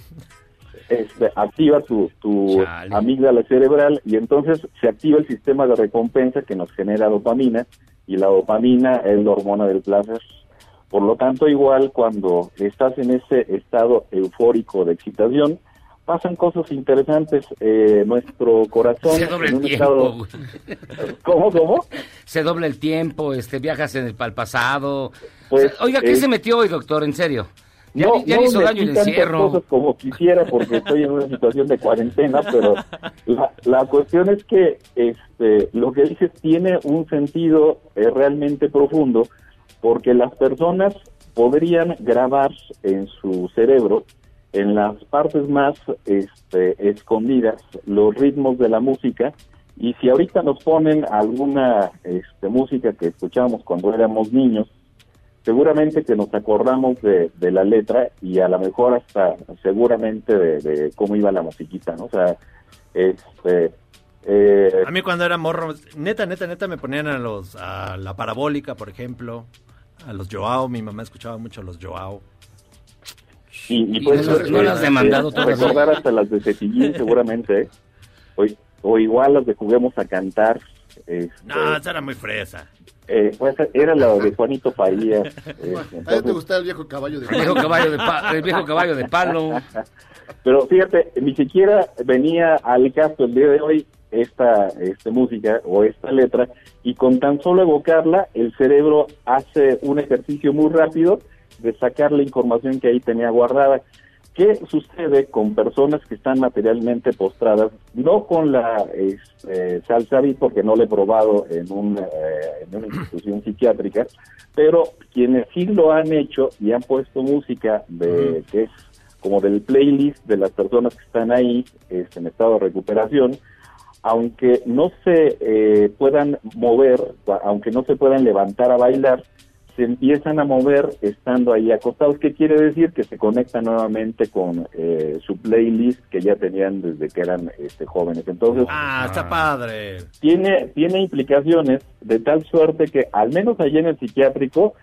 Este, activa tu, tu amígdala cerebral y entonces se activa el sistema de recompensa que nos genera dopamina y la dopamina es la hormona del placer. Por lo tanto, igual cuando estás en ese estado eufórico de excitación, pasan cosas interesantes. Eh, nuestro corazón Se dobla en el tiempo. estado... ¿Cómo, cómo? Se dobla el tiempo, este, viajas en el al pasado. Pues, O sea, oiga, ¿qué eh, se metió hoy, doctor? En serio. Ya, no, ya no hizo daño el encierro. cosas como quisiera porque estoy en una situación de cuarentena, pero la, la cuestión es que este, lo que dices tiene un sentido eh, realmente profundo porque las personas podrían grabar en su cerebro, en las partes más este, escondidas, los ritmos de la música. Y si ahorita nos ponen alguna este, música que escuchábamos cuando éramos niños, seguramente que nos acordamos de, de la letra y a lo mejor hasta seguramente de, de cómo iba la musiquita, ¿no? O sea, este... eh, A mí cuando era morro, neta, neta, neta, me ponían a los a la parabólica, por ejemplo, a los Joao, mi mamá escuchaba mucho a los Joao. Y, y pues, no- no las demandado todas, recordar hasta las de Cepillín seguramente, ¿eh? o, o igual las de Juguemos a Cantar. Este, No, esa era muy fresa. eh, pues era la de Juanito Farías. eh, ¿A ti te gustaba el viejo caballo de El viejo caballo de, pa- el viejo caballo de palo. Pero fíjate, ni siquiera venía al caso el día de hoy esta este, música o esta letra y con tan solo evocarla el cerebro hace un ejercicio muy rápido de sacar la información que ahí tenía guardada. ¿Qué sucede con personas que están materialmente postradas? No con la este, salsa beat, porque no lo he probado en, un, eh, en una institución psiquiátrica, pero quienes sí lo han hecho y han puesto música de que es como del playlist de las personas que están ahí este, en estado de recuperación, aunque no se eh, puedan mover, aunque no se puedan levantar a bailar, se empiezan a mover estando ahí acostados. ¿Qué quiere decir? Que se conectan nuevamente con eh, su playlist que ya tenían desde que eran este, jóvenes. Entonces, Ah, está padre. tiene, tiene implicaciones de tal suerte que, al menos allí en el psiquiátrico,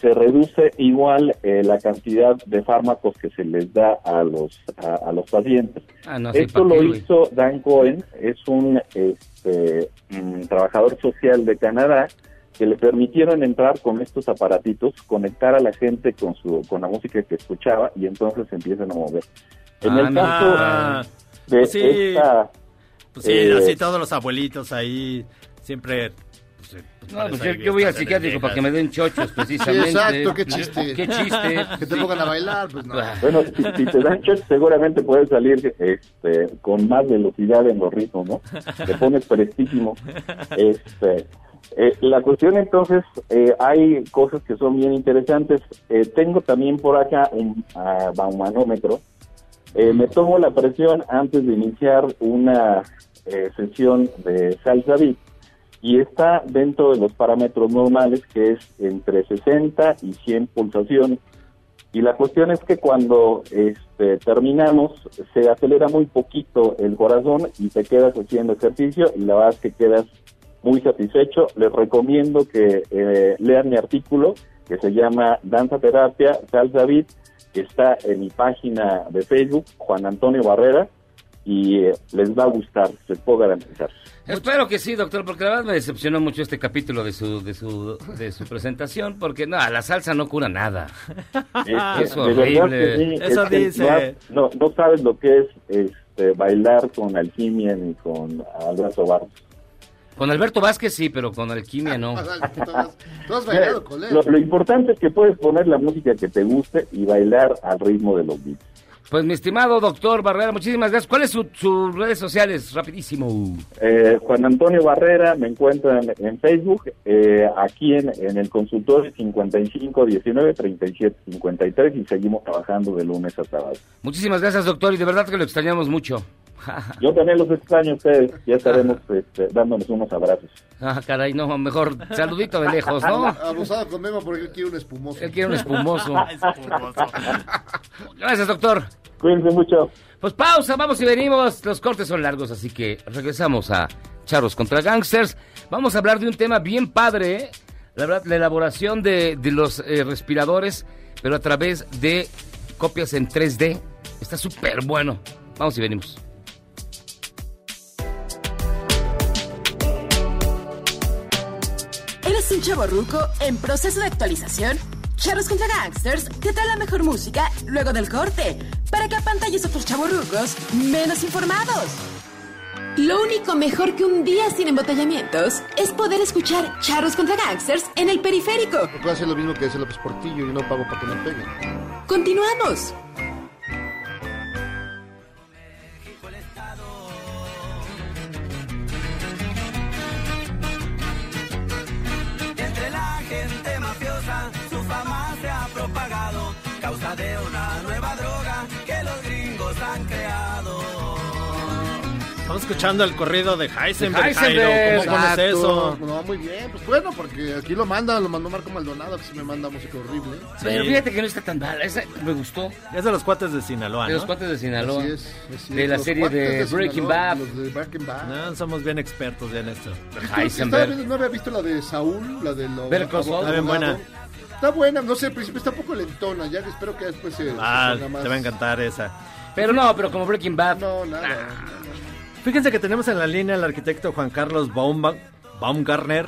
se reduce igual eh, la cantidad de fármacos que se les da a los, a, a los pacientes. Ah, no, Esto ¿pa' lo hizo Dan Cohen, es un este, mm, trabajador social de Canadá que le permitieron entrar con estos aparatitos, conectar a la gente con su con la música que escuchaba y entonces se empiezan a mover. En Ah, el caso de pues sí. esta Pues sí, eh, así todos los abuelitos ahí siempre... pues, eh, pues, No, pues yo, voy al psiquiátrico para que me den chochos, Sí, precisamente. exacto, qué chiste. Qué chiste. Que te pongan a bailar, pues no. Bueno, si, si te dan shots, seguramente puedes salir este, con más velocidad en los ritmos, ¿no? Te pones prestísimo. Este, eh, la cuestión entonces, eh, hay cosas que son bien interesantes. Eh, tengo también por acá un ah, baumanómetro. Eh, me tomo la presión antes de iniciar una eh, sesión de salsa beat y está dentro de los parámetros normales que es entre 60 y 100 pulsaciones. Y la cuestión es que cuando este, terminamos se acelera muy poquito el corazón y te quedas haciendo ejercicio y la verdad es que quedas muy satisfecho. Les recomiendo que eh, lean mi artículo que se llama Danza Terapia Salsa Beat, que está en mi página de Facebook, Juan Antonio Barrera, y eh, les va a gustar, les puedo garantizar. Espero que sí, doctor, porque la verdad me decepcionó mucho este capítulo de su de su de su presentación, porque no, la salsa no cura nada. Es de verdad que horrible. sí, es que No, has- no, no sabes lo que es este, bailar con alquimia ni con Alberto Barros. Con Alberto Vázquez sí, pero con alquimia no. Tú has bailado con él. Lo, lo importante es que puedes poner la música que te guste y bailar al ritmo de los beats. Pues mi estimado doctor Barrera, muchísimas gracias. ¿Cuáles son sus redes sociales? Rapidísimo. Eh, Juan Antonio Barrera, me encuentran en Facebook, eh, aquí en, en el consultorio 55 19 37 53 y seguimos trabajando de lunes a sábado. Muchísimas gracias, doctor, y de verdad que lo extrañamos mucho. Yo también los extraño a ustedes, ya estaremos este, dándonos unos abrazos. Ah, caray, no, mejor saludito de lejos, ¿no? Abusado con Memo porque él quiere un espumoso. Él quiere un espumoso. Gracias, doctor. Cuídense mucho. Pues pausa, vamos y venimos. Los cortes son largos, así que regresamos a Charros contra Gangsters. Vamos a hablar de un tema bien padre, ¿eh? la verdad, la elaboración de, de los eh, respiradores, pero a través de copias en 3D. Está súper bueno. Vamos y venimos. ¿Eres un chavo ruco en proceso de actualización? Charros contra Gangsters te trae la mejor música luego del corte para que apantalles a otros chavos rucos menos informados. Lo único mejor que un día sin embotellamientos es poder escuchar Charros contra Gangsters en el periférico. Puedo hacer lo mismo que hace López Portillo y no pago para que me peguen. Continuamos. Estamos escuchando el corrido de Heisenberg, De Heisenberg. Jairo. ¿Cómo Exacto. eso? No, muy bien. Pues bueno, porque aquí lo manda, lo mandó Marco Maldonado, que sí me manda música horrible. Pero fíjate que no está tan mal. Esa me gustó. Es de los cuates de Sinaloa, De los cuates de Sinaloa. Así es, así de la Los serie de Breaking Bad. Los de Breaking Bad. No, somos bien expertos ya en esto. Estaba Heisenberg. viendo- no había visto la de Saúl, la de lo Better Call Saul. Está bien buena. Está buena, no sé, al principio está un poco lentona, ya espero que después se, Ah, más. te va a encantar esa. Pero no, pero como Breaking Bad. No, nada. Fíjense que tenemos en la línea al arquitecto Juan Carlos Baum Baumgartner.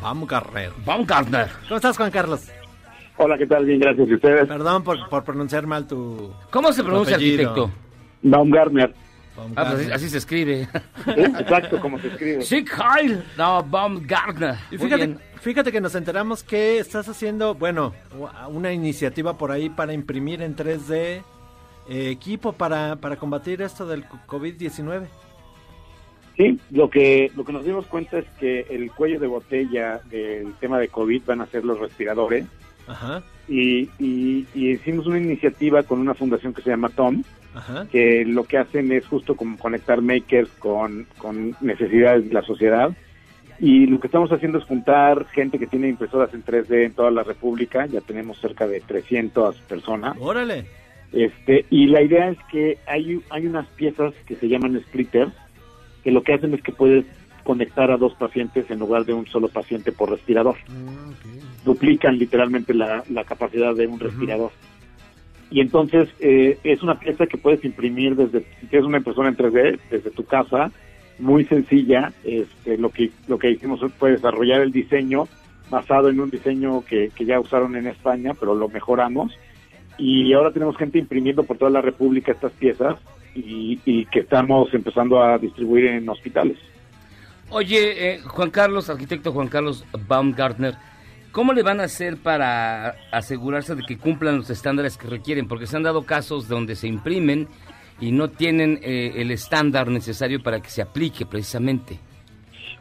Baumgartner. Baumgartner. ¿Cómo estás, Juan Carlos? Hola, ¿qué tal? Bien, gracias. ¿Y ustedes? Perdón por, por pronunciar mal tu. ¿Cómo se pronuncia arquitecto? Baumgartner. Ah, pues así, así se escribe. Sí, exacto, como se escribe. Sí, Kyle. No, Baumgartner. Y fíjate, fíjate que nos enteramos que estás haciendo, bueno, una iniciativa por ahí para imprimir en 3D eh, equipo para, para combatir esto del COVID-19. Sí, lo que, lo que nos dimos cuenta es que el cuello de botella del tema de COVID van a ser los respiradores. Ajá, Y, y, y hicimos una iniciativa con una fundación que se llama TOM, ajá. que lo que hacen es justo como conectar makers con, con necesidades de la sociedad. Y lo que estamos haciendo es juntar gente que tiene impresoras en 3D en toda la República. Ya tenemos cerca de 300 personas. Órale. Este, y la idea es que hay, hay unas piezas que se llaman splitters, que lo que hacen es que puedes conectar a dos pacientes en lugar de un solo paciente por respirador. Duplican literalmente la, la capacidad de un respirador. Y entonces eh, es una pieza que puedes imprimir desde, si tienes una impresora en 3D, desde tu casa, muy sencilla. Este, lo que lo que hicimos fue desarrollar el diseño basado en un diseño que, que ya usaron en España, pero lo mejoramos. Y ahora tenemos gente imprimiendo por toda la República estas piezas y, y que estamos empezando a distribuir en hospitales. Oye, eh, Juan Carlos, arquitecto Juan Carlos Baumgartner, ¿cómo le van a hacer para asegurarse de que cumplan los estándares que requieren? Porque se han dado casos donde se imprimen y no tienen eh, el estándar necesario para que se aplique precisamente.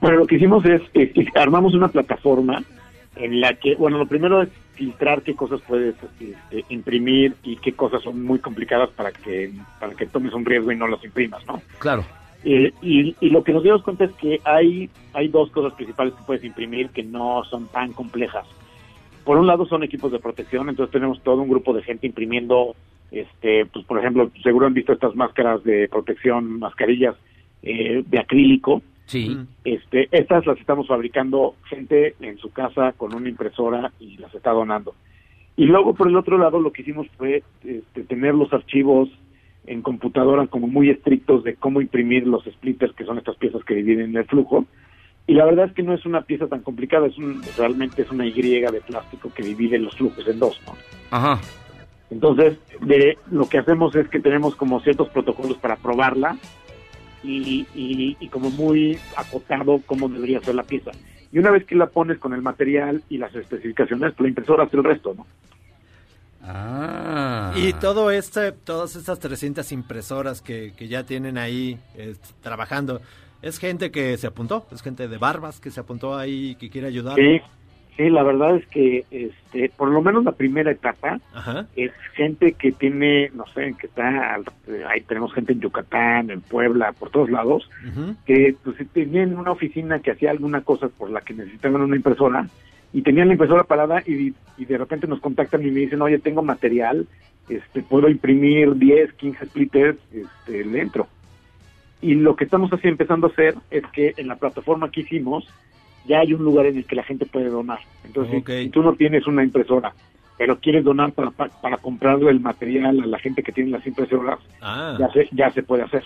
Bueno, lo que hicimos es, eh, armamos una plataforma en la que, bueno, lo primero es filtrar qué cosas puedes este, imprimir y qué cosas son muy complicadas para que para que tomes un riesgo y no las imprimas, ¿no? Claro. Eh, y, y lo que nos dimos cuenta es que hay, hay dos cosas principales que puedes imprimir que no son tan complejas. Por un lado son equipos de protección, entonces tenemos todo un grupo de gente imprimiendo, este, pues por ejemplo, seguro han visto estas máscaras de protección, mascarillas eh, de acrílico. Sí. Este, estas las estamos fabricando gente en su casa con una impresora y las está donando. Y luego por el otro lado lo que hicimos fue este, tener los archivos en computadora como muy estrictos de cómo imprimir los splitters, que son estas piezas que dividen el flujo. Y la verdad es que no es una pieza tan complicada, es un, realmente es una Y de plástico que divide los flujos en dos. ¿no? Ajá. Entonces, de, lo que hacemos es que tenemos como ciertos protocolos para probarla y, y, y como muy acotado cómo debería ser la pieza. Y una vez que la pones con el material y las especificaciones, pues la impresora hace el resto, ¿no? Ah. Y todo este, todas estas 300 impresoras que, que ya tienen ahí este, trabajando, ¿es gente que se apuntó? ¿Es gente de barbas que se apuntó ahí y que quiere ayudar? Sí, sí, la verdad es que este, por lo menos la primera etapa Ajá. es gente que tiene, no sé, que está, ahí tenemos gente en Yucatán, en Puebla, por todos lados, que pues tenían una oficina que hacía alguna cosa por la que necesitaban una impresora y tenían la impresora parada y, y de repente nos contactan y me dicen, oye, tengo material, este, puedo imprimir 10, 15 splitters, este, le entro. Y lo que estamos así empezando a hacer es que en la plataforma que hicimos ya hay un lugar en el que la gente puede donar. Entonces, si- tú no tienes una impresora, pero quieres donar para, para, para comprarle el material a la gente que tiene las impresoras, Ah. ya, se, ya se puede hacer.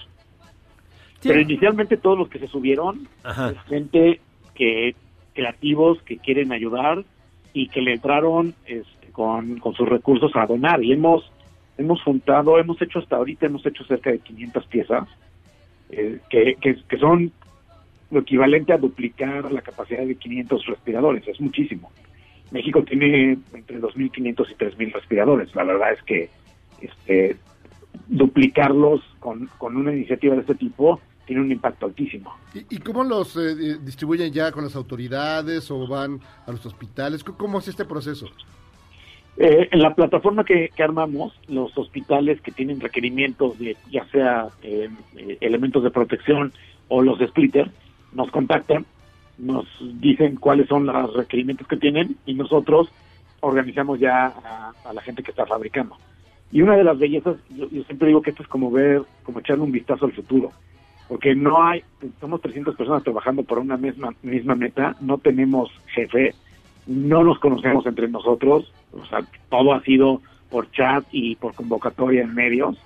Pero inicialmente todos los que se subieron, Ajá. es gente que creativos que quieren ayudar y que le entraron este, con, con sus recursos a donar. Y hemos hemos juntado, hemos hecho hasta ahorita, hemos hecho cerca de 500 piezas, eh, que, que, que son lo equivalente a duplicar la capacidad de 500 respiradores, es muchísimo. México tiene entre 2.500 y 3.000 respiradores. La verdad es que este, duplicarlos con, con una iniciativa de este tipo tiene un impacto altísimo. ¿Y, y cómo los eh, distribuyen ya con las autoridades o van a los hospitales? ¿Cómo- ¿Cómo es este proceso? Eh, en la plataforma que, que armamos, los hospitales que tienen requerimientos de ya sea eh, eh, elementos de protección o los splitters, nos contactan, nos dicen cuáles son los requerimientos que tienen y nosotros organizamos ya a, a la gente que está fabricando. Y una de las bellezas, yo, yo siempre digo que esto es como ver, como echarle un vistazo al futuro, porque no hay, somos 300 personas trabajando por una misma, misma meta, no tenemos jefe, no nos conocemos entre nosotros, o sea, todo ha sido por chat y por convocatoria en medios,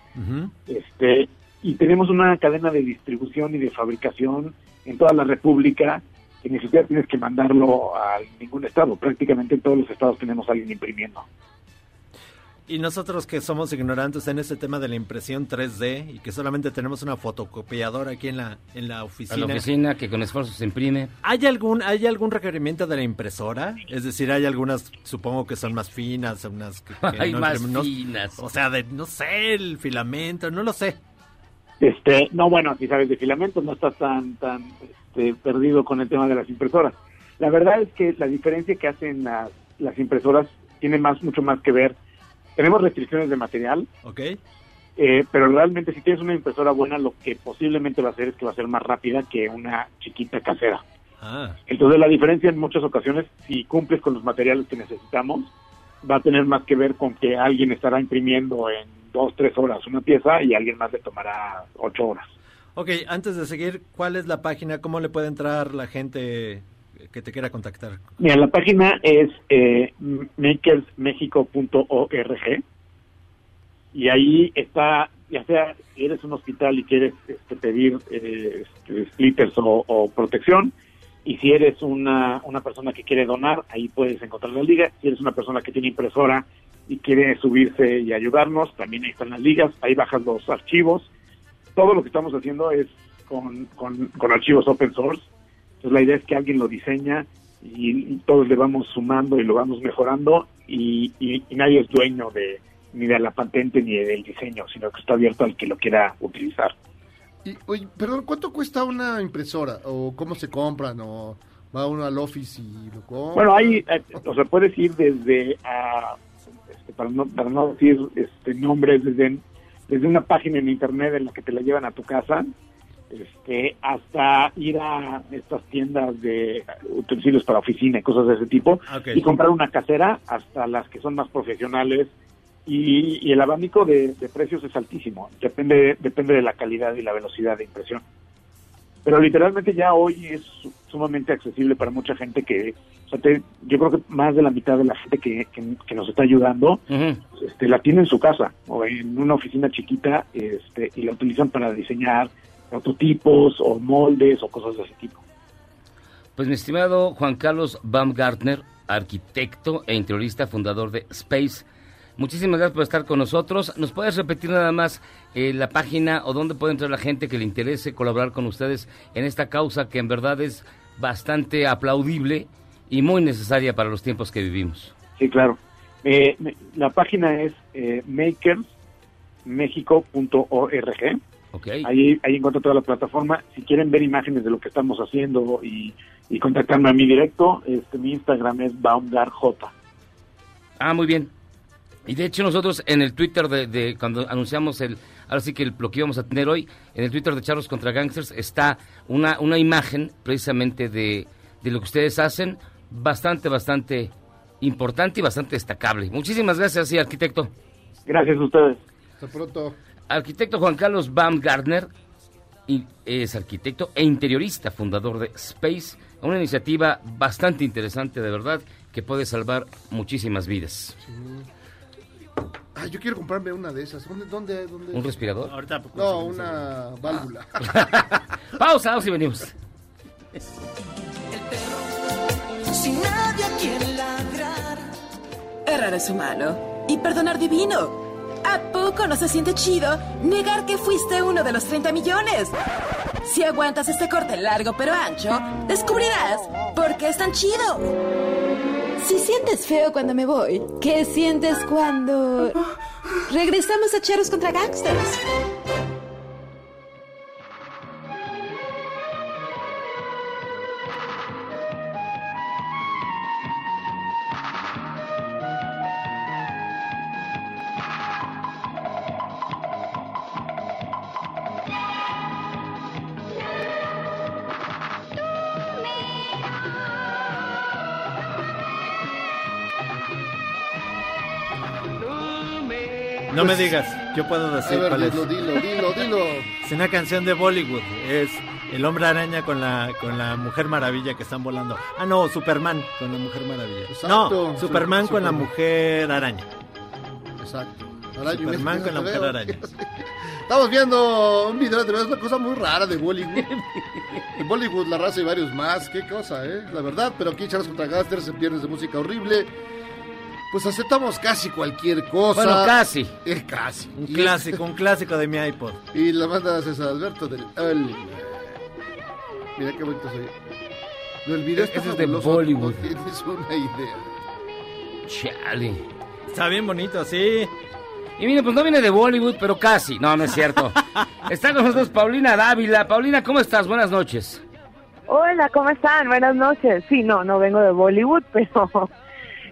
este, y tenemos una cadena de distribución y de fabricación en toda la República que ni siquiera tienes que mandarlo a ningún estado, prácticamente en todos los estados tenemos a alguien imprimiendo. Y nosotros que somos ignorantes en este tema de la impresión 3D y que solamente tenemos una fotocopiadora aquí en la, en la A oficina. la oficina que con esfuerzo se imprime. ¿Hay algún, ¿Hay algún requerimiento de la impresora? Es decir, hay algunas, supongo que son más finas, unas que, que Hay más no- finas. O sea, de, no sé, el filamento, no lo sé. Este, no, bueno, si sabes de filamentos, no estás tan, tan este, perdido con el tema de las impresoras. La verdad es que la diferencia que hacen las, las impresoras tiene más, mucho más que ver. Tenemos restricciones de material, ¿Ok? eh, pero realmente si tienes una impresora buena, lo que posiblemente va a hacer es que va a ser más rápida que una chiquita casera. Ah, Entonces la diferencia en muchas ocasiones, si cumples con los materiales que necesitamos, va a tener más que ver con que alguien estará imprimiendo en dos, tres horas una pieza y alguien más le tomará ocho horas. ok, antes de seguir, ¿cuál es la página? ¿Cómo le puede entrar la gente que te quiera contactar? Mira, la página es eh, makersmexico.org y ahí está, ya sea si eres un hospital y quieres este, pedir eh, este, splitters o, o protección, y si eres una, una persona que quiere donar, ahí puedes encontrar la liga. Si eres una persona que tiene impresora y quiere subirse y ayudarnos, también ahí están las ligas, ahí bajas los archivos. Todo lo que estamos haciendo es con, con, con archivos open source. Entonces la idea es que alguien lo diseña y, y todos le vamos sumando y lo vamos mejorando y, y- y nadie es dueño de ni de la patente ni del diseño, sino que está abierto al que lo quiera utilizar. Y, oye, perdón, ¿cuánto cuesta una impresora? ¿O cómo se compran? ¿O va uno al office y lo compra? Bueno, hay, eh, o sea, puedes ir desde a, este, para no, para no decir este, nombres, desde, desde una página en internet en la que te la llevan a tu casa, este, hasta ir a estas tiendas de utensilios para oficina y cosas de ese tipo, y comprar una casera hasta las que son más profesionales. Y, y el abanico de, de precios es altísimo, depende, depende de la calidad y la velocidad de impresión. Pero literalmente ya hoy es su- sumamente accesible para mucha gente que, o sea, te- yo creo que más de la mitad de la gente que, que- que nos está ayudando este, la tiene en su casa o en una oficina chiquita este, y la utilizan para diseñar prototipos o moldes o cosas de ese tipo. Pues mi estimado Juan Carlos Baumgartner, arquitecto e interiorista, fundador de Space, muchísimas gracias por estar con nosotros. ¿Nos puedes repetir nada más eh, la página o dónde puede entrar la gente que le interese colaborar con ustedes en esta causa que en verdad es bastante aplaudible y muy necesaria para los tiempos que vivimos? Sí, claro. Eh, la página es eh, makersmexico.org. Okay. Ahí, ahí encuentro toda la plataforma. Si quieren ver imágenes de lo que estamos haciendo y, y contactarme a mí directo, este, mi Instagram es baumgarj. Ah, muy bien. Y de hecho nosotros en el Twitter de, de cuando anunciamos el, ahora sí que el, lo que íbamos a tener hoy, en el Twitter de Charlos contra Gangsters está una, una imagen precisamente de, de lo que ustedes hacen, bastante, bastante importante y bastante destacable. Muchísimas gracias, sí, arquitecto. Gracias a ustedes. Hasta pronto. Arquitecto Juan Carlos Baumgartner y es arquitecto e interiorista, fundador de Space, una iniciativa bastante interesante, de verdad, que puede salvar muchísimas vidas. Ah, yo quiero comprarme una de esas. ¿Dónde? dónde, dónde? ¿Un respirador? Ahorita No, una válvula. Pausa, pausa y venimos. Sin nadie a quien ladrar. Errar es humano y perdonar divino. ¿A poco no se siente chido negar que fuiste uno de los 30 millones? Si aguantas este corte largo pero ancho, descubrirás por qué es tan chido. Si sientes feo cuando me voy, ¿qué sientes cuando regresamos a Cheros contra Gangsters? Digas, yo puedo decir A ver, cuál es. dilo, dilo, dilo, dilo. Es una canción de Bollywood. Es el hombre araña con la, con la mujer maravilla que están volando. Ah, no, Superman con la mujer maravilla. Exacto, no, Superman Su- con la mujer araña. Exacto. Araña, Superman con la mujer veo. araña. Estamos viendo un video de una cosa muy rara de Bollywood. En Bollywood, la raza y varios más, qué cosa, ¿eh? La verdad, pero aquí Charles contra Gasters en Viernes de Música Horrible. Pues aceptamos casi cualquier cosa. Bueno, casi. Es casi. Un clásico, un clásico de mi iPod. Y la manda César Alberto del... el- Mira qué bonito soy. Video está Ese es de Bollywood. No tienes una idea. Chale. Está bien bonito, sí. Y mire, pues no viene de Bollywood, pero casi. No, no es cierto. Está con nosotros Paulina Dávila. Paulina, ¿cómo estás? Buenas noches. Hola, ¿cómo están? Buenas noches. Sí, no, no vengo de Bollywood, pero...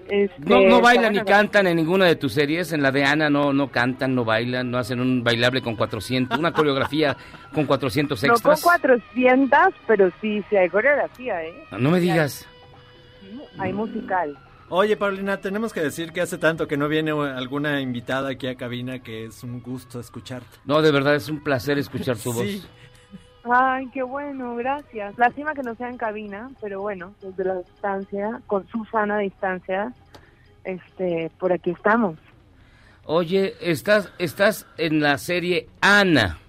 este, No, no bailan ni cantan en ninguna de tus series. En la de Ana no, no cantan, no bailan, no hacen un bailable con 400, una coreografía con 400 No con extras. 400, pero sí, sí hay coreografía, ¿eh? No me digas. Hay musical. Oye, Paulina, tenemos que decir que hace tanto que no viene alguna invitada aquí a cabina que es un gusto escucharte. No, de verdad es un placer escuchar tu Sí. Ay, qué bueno, gracias. Lástima que no sea en cabina, pero bueno, desde la distancia, con su sana distancia, este, por aquí estamos. Oye, estás, estás en la serie Ana.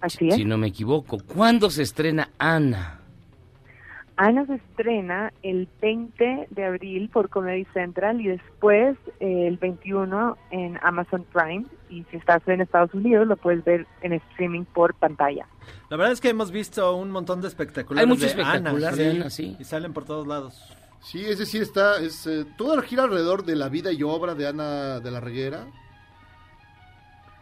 Así es. Si no me equivoco. ¿Cuándo se estrena Ana? Ana se estrena el 20 de abril por Comedy Central y después eh, el 21 en Amazon Prime. Y si estás en Estados Unidos, lo puedes ver en streaming por pantalla. La verdad es que hemos visto un montón de espectaculares Hay mucho de espectacular Ana, de sí, Ana, sí. Y salen por todos lados. Sí, ese sí está, es, eh, todo gira alrededor de la vida y obra de Ana de la Reguera.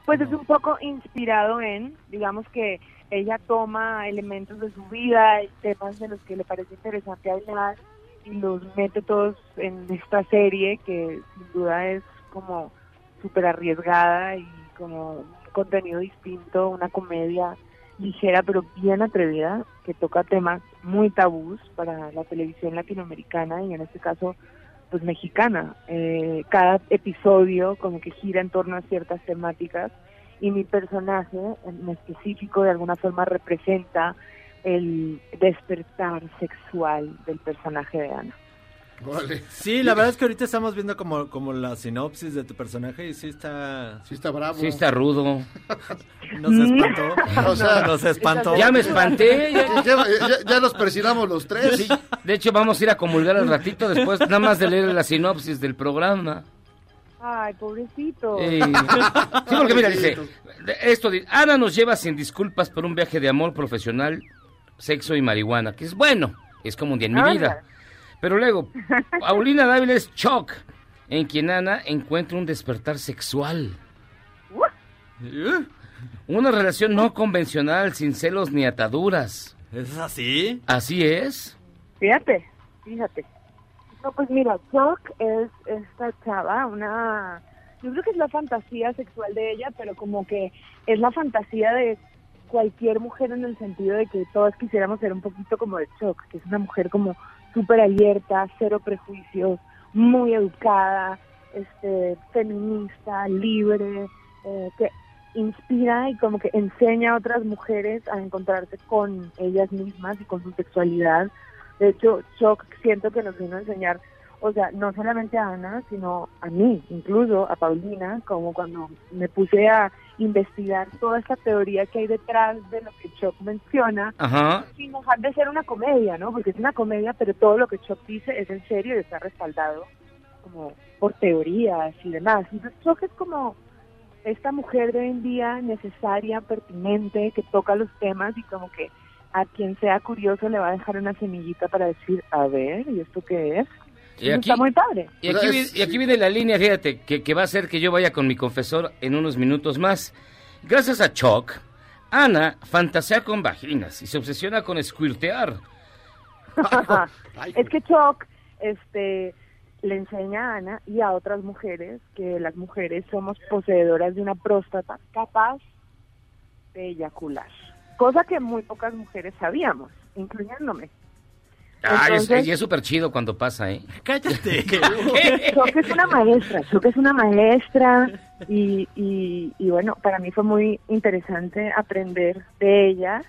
Pues es un poco inspirado en, digamos que ella toma elementos de su vida temas de los que le parece interesante hablar y los mete todos en esta serie que sin duda es como súper arriesgada y como un contenido distinto, una comedia ligera pero bien atrevida que toca temas muy tabús para la televisión latinoamericana y en este caso pues mexicana. Eh, cada episodio como que gira en torno a ciertas temáticas y mi personaje en específico de alguna forma representa el despertar sexual del personaje de Ana. Sí, la verdad es que ahorita estamos viendo como, como la sinopsis de tu personaje y sí está... Sí está bravo. Sí está rudo. Nos espantó. O sea, nos espantó. Ya me espanté. Ya, ya- ya- ya nos persinamos los tres. Sí, de hecho, vamos a ir a comulgar al ratito después, nada más de leer la sinopsis del programa. Ay, pobrecito. Eh, sí, porque mira, dice, esto, Ana nos lleva sin disculpas por un viaje de amor profesional, sexo y marihuana, que es bueno, es como un día en mi Ah. vida. Pero luego, Paulina Dávila es Choc, en quien Ana encuentra un despertar sexual. Una relación no convencional, sin celos ni ataduras. ¿Es así? Así es. Fíjate, fíjate. No, pues mira, Chuck es esta chava, una... Yo creo que es la fantasía sexual de ella, pero como que es la fantasía de cualquier mujer en el sentido de que todas quisiéramos ser un poquito como de Chuck, que es una mujer como súper abierta, cero prejuicios, muy educada, este, feminista, libre, eh, que inspira y como que enseña a otras mujeres a encontrarse con ellas mismas y con su sexualidad. De hecho, Shock siento que nos vino a enseñar, o sea, no solamente a Ana, sino a mí, incluso a Paulina, como cuando me puse a investigar toda esta teoría que hay detrás de lo que Shock menciona, Ajá. sin dejar de ser una comedia, ¿no? Porque es una comedia, pero todo lo que Chuck dice es en serio y está respaldado como por teorías y demás. Entonces Chuck es como esta mujer de hoy en día necesaria, pertinente, que toca los temas y como que a quien sea curioso le va a dejar una semillita para decir, a ver, ¿y esto qué es? Y aquí- está muy padre. Y aquí, vi- y aquí viene la línea, fíjate, que, que va a hacer que yo vaya con mi confesor en unos minutos más. Gracias a Chuck, Ana fantasea con vaginas y se obsesiona con squirtear. es que Chuck este, le enseña a Ana y a otras mujeres que las mujeres somos poseedoras de una próstata capaz de eyacular. Cosa que muy pocas mujeres sabíamos, incluyéndome. Ay, es- Entonces- y es súper chido cuando pasa, ¿eh? Cállate. Choc es una maestra, Choc es una maestra y, y, y bueno, para mí fue muy interesante aprender de ella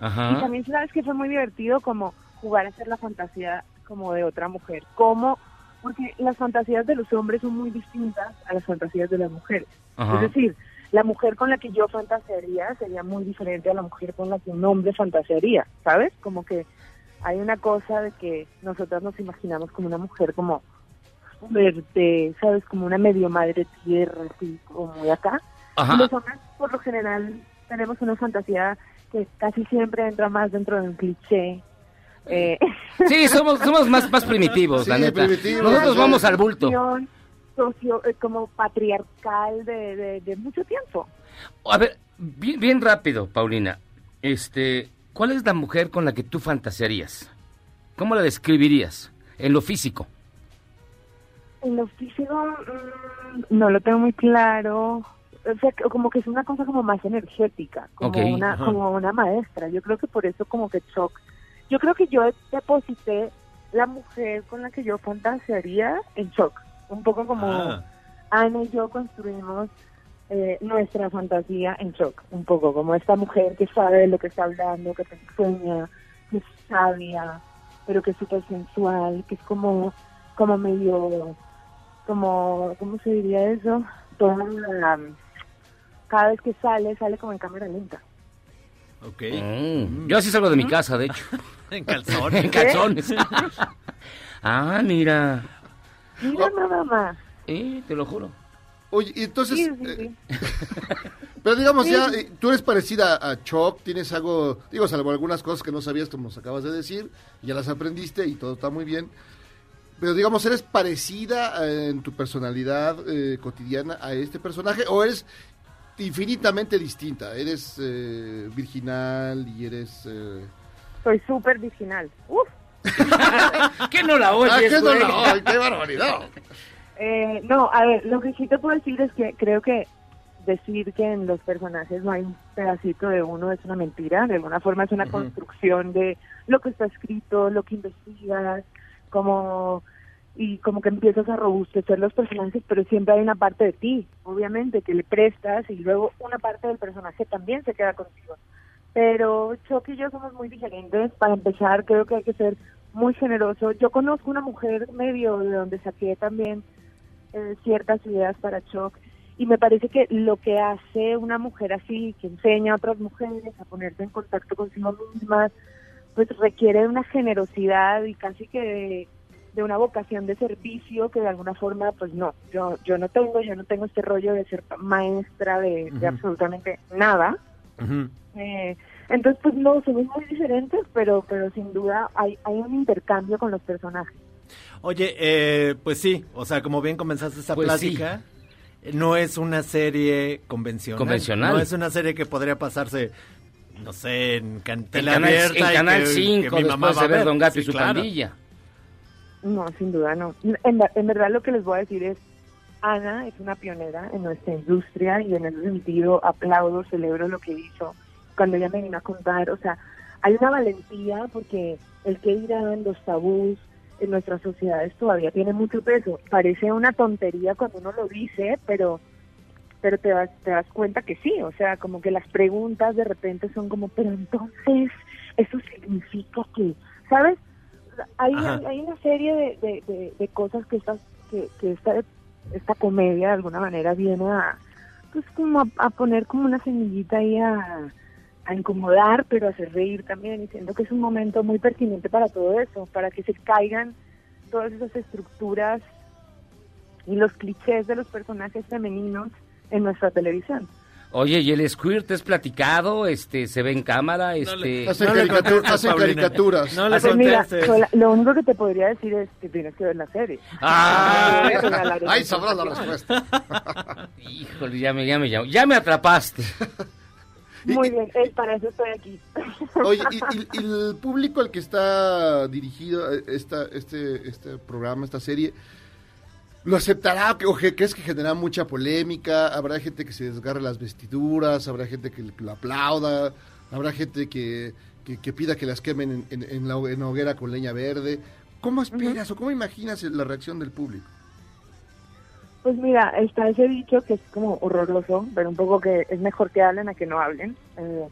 y Ajá. también sabes que fue muy divertido como jugar a ser la fantasía como de otra mujer, como porque las fantasías de los hombres son muy distintas a las fantasías de las mujeres. Ajá. Es decir, la mujer con la que yo fantasearía sería muy diferente a la mujer con la que un hombre fantasearía, ¿sabes? Como que hay una cosa de que nosotras nos imaginamos como una mujer como fuerte, ¿sabes? Como una medio madre tierra, así como muy acá. Ajá. Y los hombres, por lo general, tenemos una fantasía que casi siempre entra más dentro de un cliché. Eh, Sí, somos, somos más, más primitivos, la neta. primitivos, Nosotros vamos al bulto. Socio, eh, como patriarcal de, de, de mucho tiempo. A ver, bien, bien rápido, Paulina. Este, ¿cuál es la mujer con la que tú fantasearías? ¿Cómo la describirías? En lo físico. En lo físico mm, no lo tengo muy claro. O sea, como que es una cosa como más energética, como una ajá. como una maestra. Yo creo que por eso como que shock. Yo creo que yo deposité la mujer con la que yo fantasearía en shock. Un poco como Ah. Ana y yo construimos eh, nuestra fantasía en shock. Un poco como esta mujer que sabe de lo que está hablando, que te enseña, que es sabia, pero que es súper sensual, que es como, como medio, como, ¿cómo se diría eso? Toda la- cada vez que sale, sale como en cámara lenta. Ok. Mm, Yo así salgo de mi casa, de hecho. En calzones. en calzones. ah, mira. Mira nada más. Eh, te lo juro. Oye, y entonces, Sí, sí, eh, sí. pero digamos Sí. ya, eh, tú eres parecida a Choc, tienes algo, digo, salvo algunas cosas que no sabías, como nos acabas de decir, ya las aprendiste y todo está muy bien. Pero digamos, ¿eres parecida eh, en tu personalidad eh, cotidiana a este personaje o eres infinitamente distinta? ¿Eres eh, virginal y eres... eh, Soy súper virginal. Uf. ¿Qué no la oyes, Ah, ¿qué no la oy? ¡Qué barbaridad! Eh, no, a ver, lo que sí te puedo decir es que creo que decir que en los personajes no hay un pedacito de uno es una mentira. De alguna forma es una construcción de lo que está escrito, lo que investigas, como y como que empiezas a robustecer los personajes, pero siempre hay una parte de ti, obviamente, que le prestas y luego una parte del personaje también se queda contigo. Pero Chuck y yo somos muy diferentes. Para empezar, creo que hay que ser muy generoso. Yo conozco una mujer medio de donde saqué también eh, ciertas ideas para Chuck y me parece que lo que hace una mujer así, que enseña a otras mujeres a ponerse en contacto consigo mismas, pues requiere una generosidad y casi que de, de una vocación de servicio que de alguna forma, pues no, yo yo no tengo, yo no tengo este rollo de ser maestra de, de absolutamente nada. Ujú. Eh, entonces, pues no, somos muy diferentes, pero pero sin duda hay, hay un intercambio con los personajes. Oye, eh, pues sí, o sea, como bien comenzaste esta Pues plática, no es una serie convencional. Convencional. No es una serie que podría pasarse, no sé, en can- En Canal, abierta en y Canal que- 5, que mi mamá va a de ver. Don Gato y su claro. pandilla. No, sin duda no. En, en verdad lo que les voy a decir es, Ana es una pionera en nuestra industria y en ese sentido aplaudo, celebro lo que hizo cuando ella me vino a contar. O sea, hay una valentía porque el que dirán, los tabús en nuestras sociedades todavía tiene mucho peso. Parece una tontería cuando uno lo dice, pero pero te das, te das cuenta que sí, o sea, como que las preguntas de repente son como, pero entonces, eso significa que, ¿sabes? Hay, hay, hay una serie de, de, de, de cosas que, estas, que, que esta, esta comedia de alguna manera viene a, pues como a, a poner como una semillita ahí a, a incomodar, pero a hacer reír también, y siento que es un momento muy pertinente para todo eso, para que se caigan todas esas estructuras y los clichés de los personajes femeninos en nuestra televisión. Oye, ¿y el squirt es platicado? Este, ¿Se ve en cámara? Este... Hacen No le hacen caricaturas. No le Pues mira, contestes. sola- lo único que te podría decir es que tienes que ver la serie. Ah. Ahí sabrás la respuesta. Híjole, ya me, ya me, ya me atrapaste. Muy bien, para eso estoy aquí. Oye, y, y- y el público al que está dirigido eh, esta, este, este programa, esta serie, ¿lo aceptará o que- crees que genera mucha polémica? ¿Habrá gente que se desgarre las vestiduras? ¿Habrá gente que lo aplauda? ¿Habrá gente que, que pida que las quemen en, en- en la, en la hoguera con leña verde. ¿Cómo esperas o cómo imaginas la reacción del público? Pues mira, está ese dicho que es como horroroso, pero un poco que es mejor que hablen a que no hablen. Eh,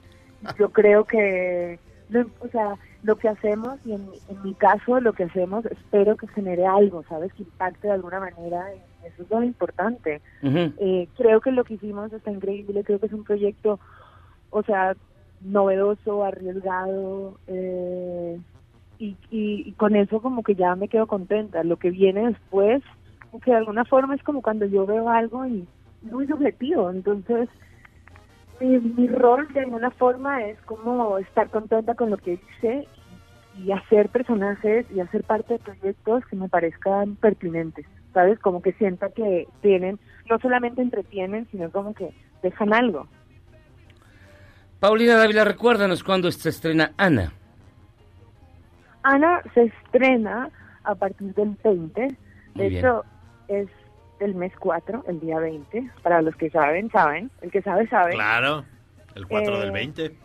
yo creo que, lo- o sea, lo que hacemos, y en, mi- en mi caso lo que hacemos, espero que genere algo, ¿sabes? Que impacte de alguna manera, y eso es lo importante. Eh, creo que lo que hicimos está increíble, creo que es un proyecto, o sea, novedoso, arriesgado, eh, y, y, y con eso como que ya me quedo contenta. Lo que viene después, que de alguna forma es como cuando yo veo algo y muy subjetivo, entonces mi, mi rol de alguna forma es como estar contenta con lo que hice y hacer personajes y hacer parte de proyectos que me parezcan pertinentes, ¿sabes? Como que sienta que tienen, no solamente entretienen, sino como que dejan algo. Paulina Dávila, recuérdanos cuándo se estrena Ana. Ana se estrena a partir del 20, de bien. hecho es el mes 4, el día 20, para los que saben, saben, el que sabe, sabe. Claro, el 4 Eh, del 20.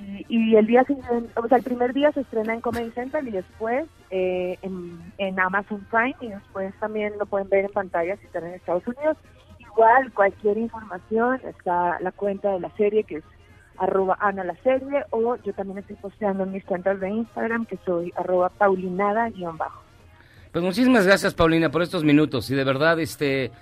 Y, y el día siguiente, o sea, el primer día se estrena en Comedy Central y después eh, en, en Amazon Prime y después también lo pueden ver en pantalla si están en Estados Unidos. Igual, cualquier información, está la cuenta de la serie que es arroba Ana la serie o yo también estoy posteando en mis cuentas de Instagram que soy arroba paulinada guion bajo. Pues muchísimas gracias, Paulina, por estos minutos. Y de verdad, este,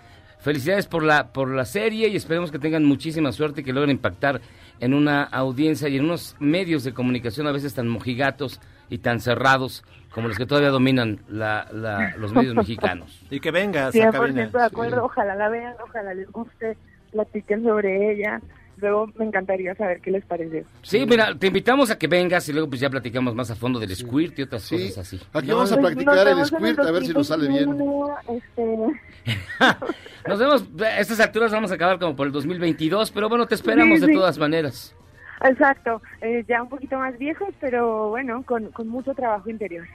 felicidades por la, por la serie y esperemos que tengan muchísima suerte y que logren impactar en una audiencia y en unos medios de comunicación a veces tan mojigatos y tan cerrados como los que todavía dominan la, la- los medios mexicanos. Y que vengas 100% de acuerdo, ojalá la vean, ojalá les guste, platiquen sobre ella. Luego me encantaría saber qué les parece. Sí, mira, te invitamos a que vengas y luego pues ya platicamos más a fondo del squirt y otras cosas así. Aquí vamos a Pues practicar nos el squirt, a ver si nos sale bien. 2021, Este, Nos vemos, a estas alturas vamos a acabar como por el 2022, pero bueno, te esperamos Sí, de sí. todas maneras. exacto, eh, ya un poquito más viejos, pero bueno, con, con mucho trabajo interior.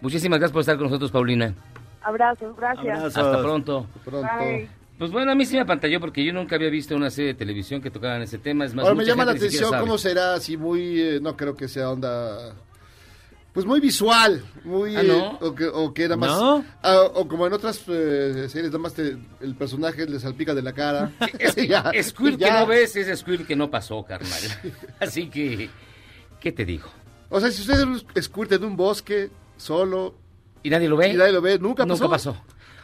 Muchísimas gracias por estar con nosotros, Paulina. Abrazos, gracias. Hasta pronto. Bye. Pues bueno, a mí sí me apantalló porque yo nunca había visto una serie de televisión que tocaran ese tema. Es más, Ahora me llama la atención cómo será así muy, eh, no creo que sea onda, pues muy visual, muy, Ah, ¿no? eh, o, que, o que era más, ¿No? ah, o como en otras eh, series, nada más te- el personaje le salpica de la cara. Es, ya, Squirt que no ves es Squirt que no pasó, carnal. Así que, ¿qué te digo? O sea, si usted es un squirt en un bosque, solo... ¿Y nadie lo ve? Y nadie lo ve, nunca pasó. Nunca pasó.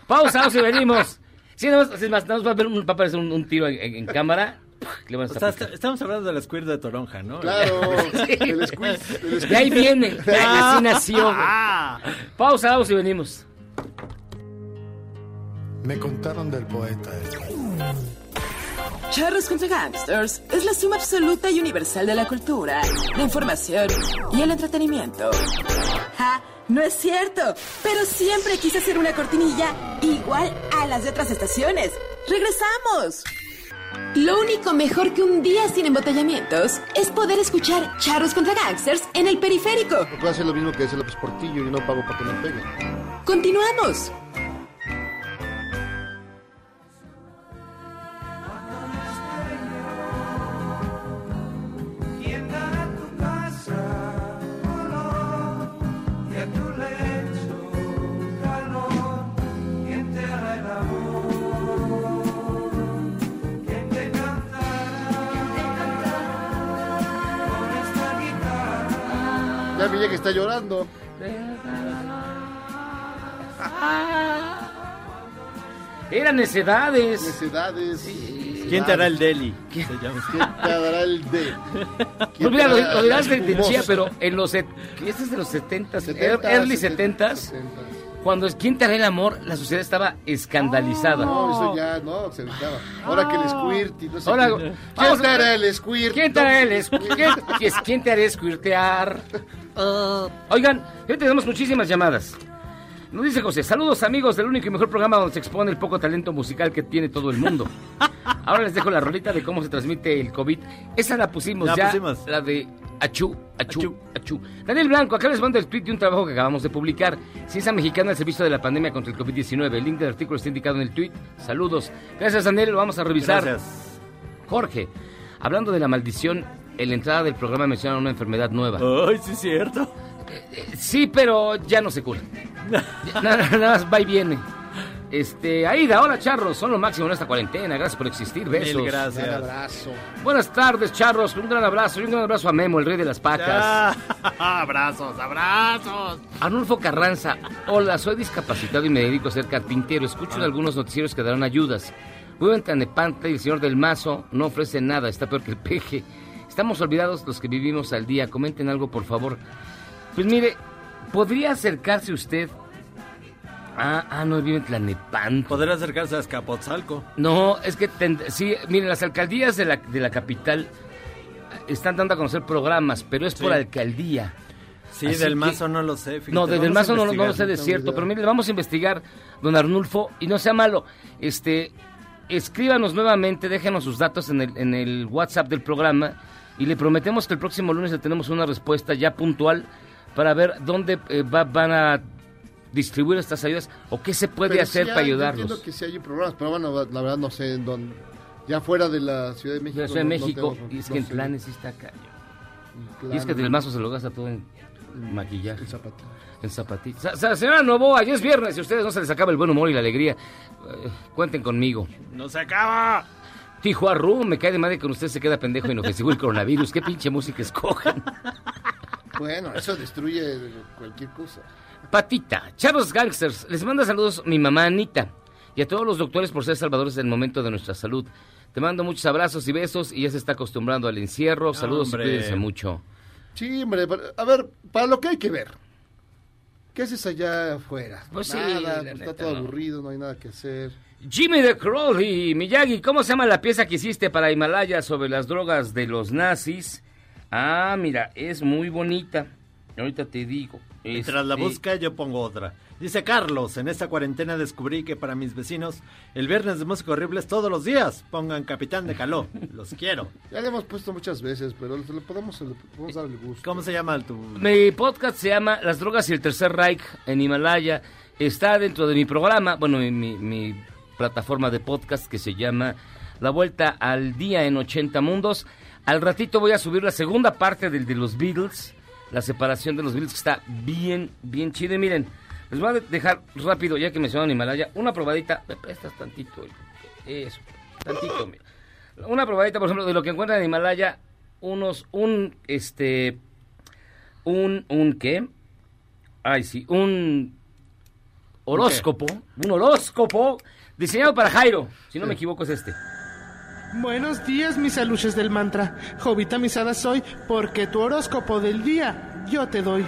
Pausa, vamos y venimos. Sí, nada más, es más, nada más va a, ver un, va a aparecer un, un tiro en, en- en cámara. Le van a O estar sea, est- estamos hablando del squirt de Toronja, ¿no? Claro, Sí. el squirt. De ahí viene, de ahí así nació. Ah. Pausa, vamos y venimos. Me contaron del poeta. Charros contra Gangsters es la suma absoluta y universal de la cultura, la información y el entretenimiento. ¡Ja! No es cierto, pero siempre quise hacer una cortinilla igual a las de otras estaciones. ¡Regresamos! Lo único mejor que un día sin embotellamientos es poder escuchar Charros contra Gangsters en el periférico. Puedo hacer lo mismo que hacer López Portillo y no pago para que me peguen. Continuamos. Llorando. Eran necedades. Necedades. ¿Quién te hará el deli? Se llama. ¿Quién te dará el de? Pues mira, lo, hará dirás de, chía, pero en los... Este es de los 70s, 70s, early 70s, 70s. Cuando es ¿Quién te hará el amor? La sociedad estaba escandalizada. No, eso ya no, se gritaba. Ahora que el squirt no sé Ahora, qué. vamos ¿Quién te hará el squirt? ¿Quién te hará el squirt? ¿Quién, quién- quién te hará squirtear? Oigan, ya tenemos muchísimas llamadas. Nos dice José, saludos amigos del único y mejor programa donde se expone el poco talento musical que tiene todo el mundo. Ahora les dejo la rolita de cómo se transmite el COVID. Esa la pusimos La ya, pusimos. la de achú, achú, achú. Daniel Blanco, acá les mando el tweet de un trabajo que acabamos de publicar. Ciencia Mexicana al servicio de la pandemia contra el COVID-19. El link del artículo está indicado en el tweet. Saludos. Gracias Daniel, lo vamos a revisar. Gracias. Jorge, hablando de la maldición en la entrada del programa mencionan una enfermedad nueva. Ay, sí es cierto. Sí, pero ya no se cura. Nada, nada más va y viene. Este, Aida, hola charros, son lo máximo en esta cuarentena, gracias por existir, besos. Mil gracias. Un abrazo. Buenas tardes, charros, un gran abrazo y un gran abrazo a Memo, el rey de las pacas. Ah, abrazos, abrazos. Arnulfo Carranza, hola, soy discapacitado y me dedico a ser carpintero. Escucho en algunos noticieros que darán ayudas. Vivo en Tanepanta y el señor del Mazo no ofrece nada, está peor que el peje. Estamos olvidados los que vivimos al día. Comenten algo, por favor. Pues mire, ¿podría acercarse usted? Ah, ah, no, vive en Tlanepantla. Podría acercarse a Escapotzalco. No, es que, ten- sí, miren, las alcaldías de la, de la capital eh, están dando a conocer programas, pero es por alcaldía. Sí, Así del que- Mazo no lo sé. fíjate, No, desde el vamos a mazo no, no lo sé de cierto, pero mire, vamos a investigar, don Arnulfo, y no sea malo, este, escríbanos nuevamente, déjenos sus datos en el, en el WhatsApp del programa, y le prometemos que el próximo lunes le tenemos una respuesta ya puntual para ver dónde eh, va- van a distribuir estas ayudas o qué se puede Pero hacer para hay- yo ayudarlos. Entiendo que sí hay programas, pero bueno, la verdad no sé en dónde. Ya fuera de la Ciudad de México. De la Ciudad de no- no México, tengo- y es no que en sé. planes sí está acá. En Y es que del mazo se lo gasta todo en maquillaje. En zapatos. En sa- señora Novoa, ya es viernes y a ustedes no se les acaba el buen humor y la alegría. Eh, cuenten conmigo. ¡No se acaba! Tijuarru, me cae de madre que con usted se queda pendejo inofensivo el coronavirus. ¿Qué pinche música escogen? Bueno, eso destruye cualquier cosa. Patita, Charlos Gangsters, les manda saludos mi mamá Anita y a todos los doctores por ser salvadores del momento de nuestra salud. Te mando muchos abrazos y besos y ya se está acostumbrando al encierro. Saludos Hombre. y cuídense mucho. Sí, hombre, a ver, para lo que hay que ver. ¿Qué haces allá afuera? Pues sí, nada, la pues está todo no. aburrido, no hay nada que hacer. Jimmy de Crowley, Miyagi, ¿cómo se llama la pieza que hiciste para Himalaya sobre las drogas de los nazis? Ah, mira, es muy bonita. Ahorita te digo. Mientras la Este, busca, yo pongo otra. Dice Carlos, en esta cuarentena descubrí que para mis vecinos el viernes de música horrible es todos los días. Pongan Capitán de Caló. Los quiero. Ya le hemos puesto muchas veces, pero le le podemos, le podemos dar el gusto. ¿Cómo se llama tu...? Mi podcast se llama Las drogas y el tercer Reich en Himalaya. Está dentro de mi programa, bueno, mi, mi- mi plataforma de podcast que se llama La Vuelta al Día en 80 Mundos. Al ratito voy a subir la segunda parte del de los Beatles, la separación de los Beatles, que está bien, bien chido. Y miren, les voy a dejar rápido, ya que mencionaron Himalaya, una probadita. Me prestas tantito, eso, tantito, mira. Una probadita, por ejemplo, de lo que encuentran en Himalaya, unos, un, este, un, un qué? Ay, sí, un horóscopo, un horóscopo diseñado para Jairo, si no me equivoco es este. Buenos días, mis aluches del mantra. Jovita misada soy, porque tu horóscopo del día yo te doy.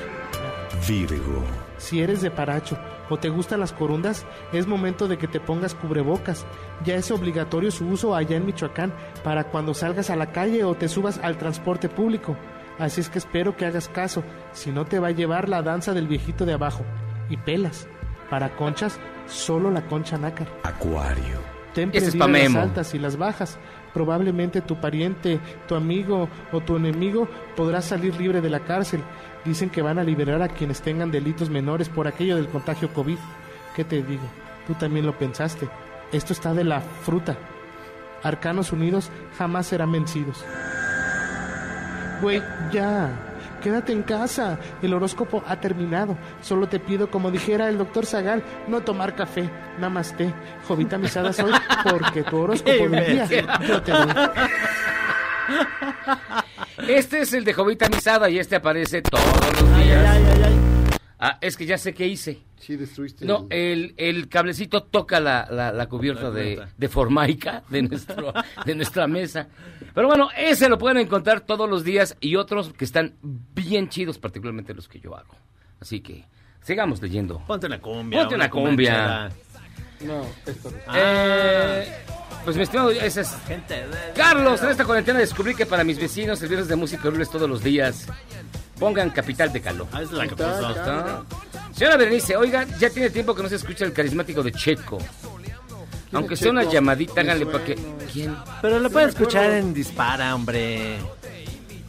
Virgo. Si eres de paracho o te gustan las corundas, es momento de que te pongas cubrebocas. Ya es obligatorio su uso allá en Michoacán para cuando salgas a la calle o te subas al transporte público. Así es que espero que hagas caso, si no te va a llevar la danza del viejito de abajo. Y pelas. Para conchas, solo la concha nácar. Acuario. Ten las altas y las bajas. Probablemente tu pariente, tu amigo o tu enemigo podrá salir libre de la cárcel. Dicen que van a liberar a quienes tengan delitos menores por aquello del contagio COVID. ¿Qué te digo? Tú también lo pensaste. Esto está de la fruta. Arcanos unidos jamás serán vencidos. Güey, ya. Quédate en casa. El horóscopo ha terminado. Solo te pido, como dijera el doctor Zagal, no tomar café. Namaste. Jovita misada soy porque tu horóscopo del día yo te doy. Este es el de Jovita Misada y este aparece todos los días. Ah, es que ya sé qué hice. Sí, destruiste. No, el- cablecito toca la, la- la cubierta La de, de formaica de, nuestro, de nuestra mesa. Pero bueno, ese lo pueden encontrar todos los días y otros que están bien chidos, particularmente los que yo hago. Así que sigamos leyendo. Ponte una cumbia. Ponte una cumbia. chela. No, esto no. Eh, pues mi estimado, ese es... Gente de- Carlos, en esta cuarentena descubrí que para mis vecinos el viernes de música horrible es todos los días. Pongan Capital de Caló. Ah, es la que. Señora Berenice, oiga, ya tiene tiempo que no se escucha el carismático de Checo. Aunque sea una llamadita, háganle para que... ¿Quién? Pero lo puede escuchar en Dispara, hombre.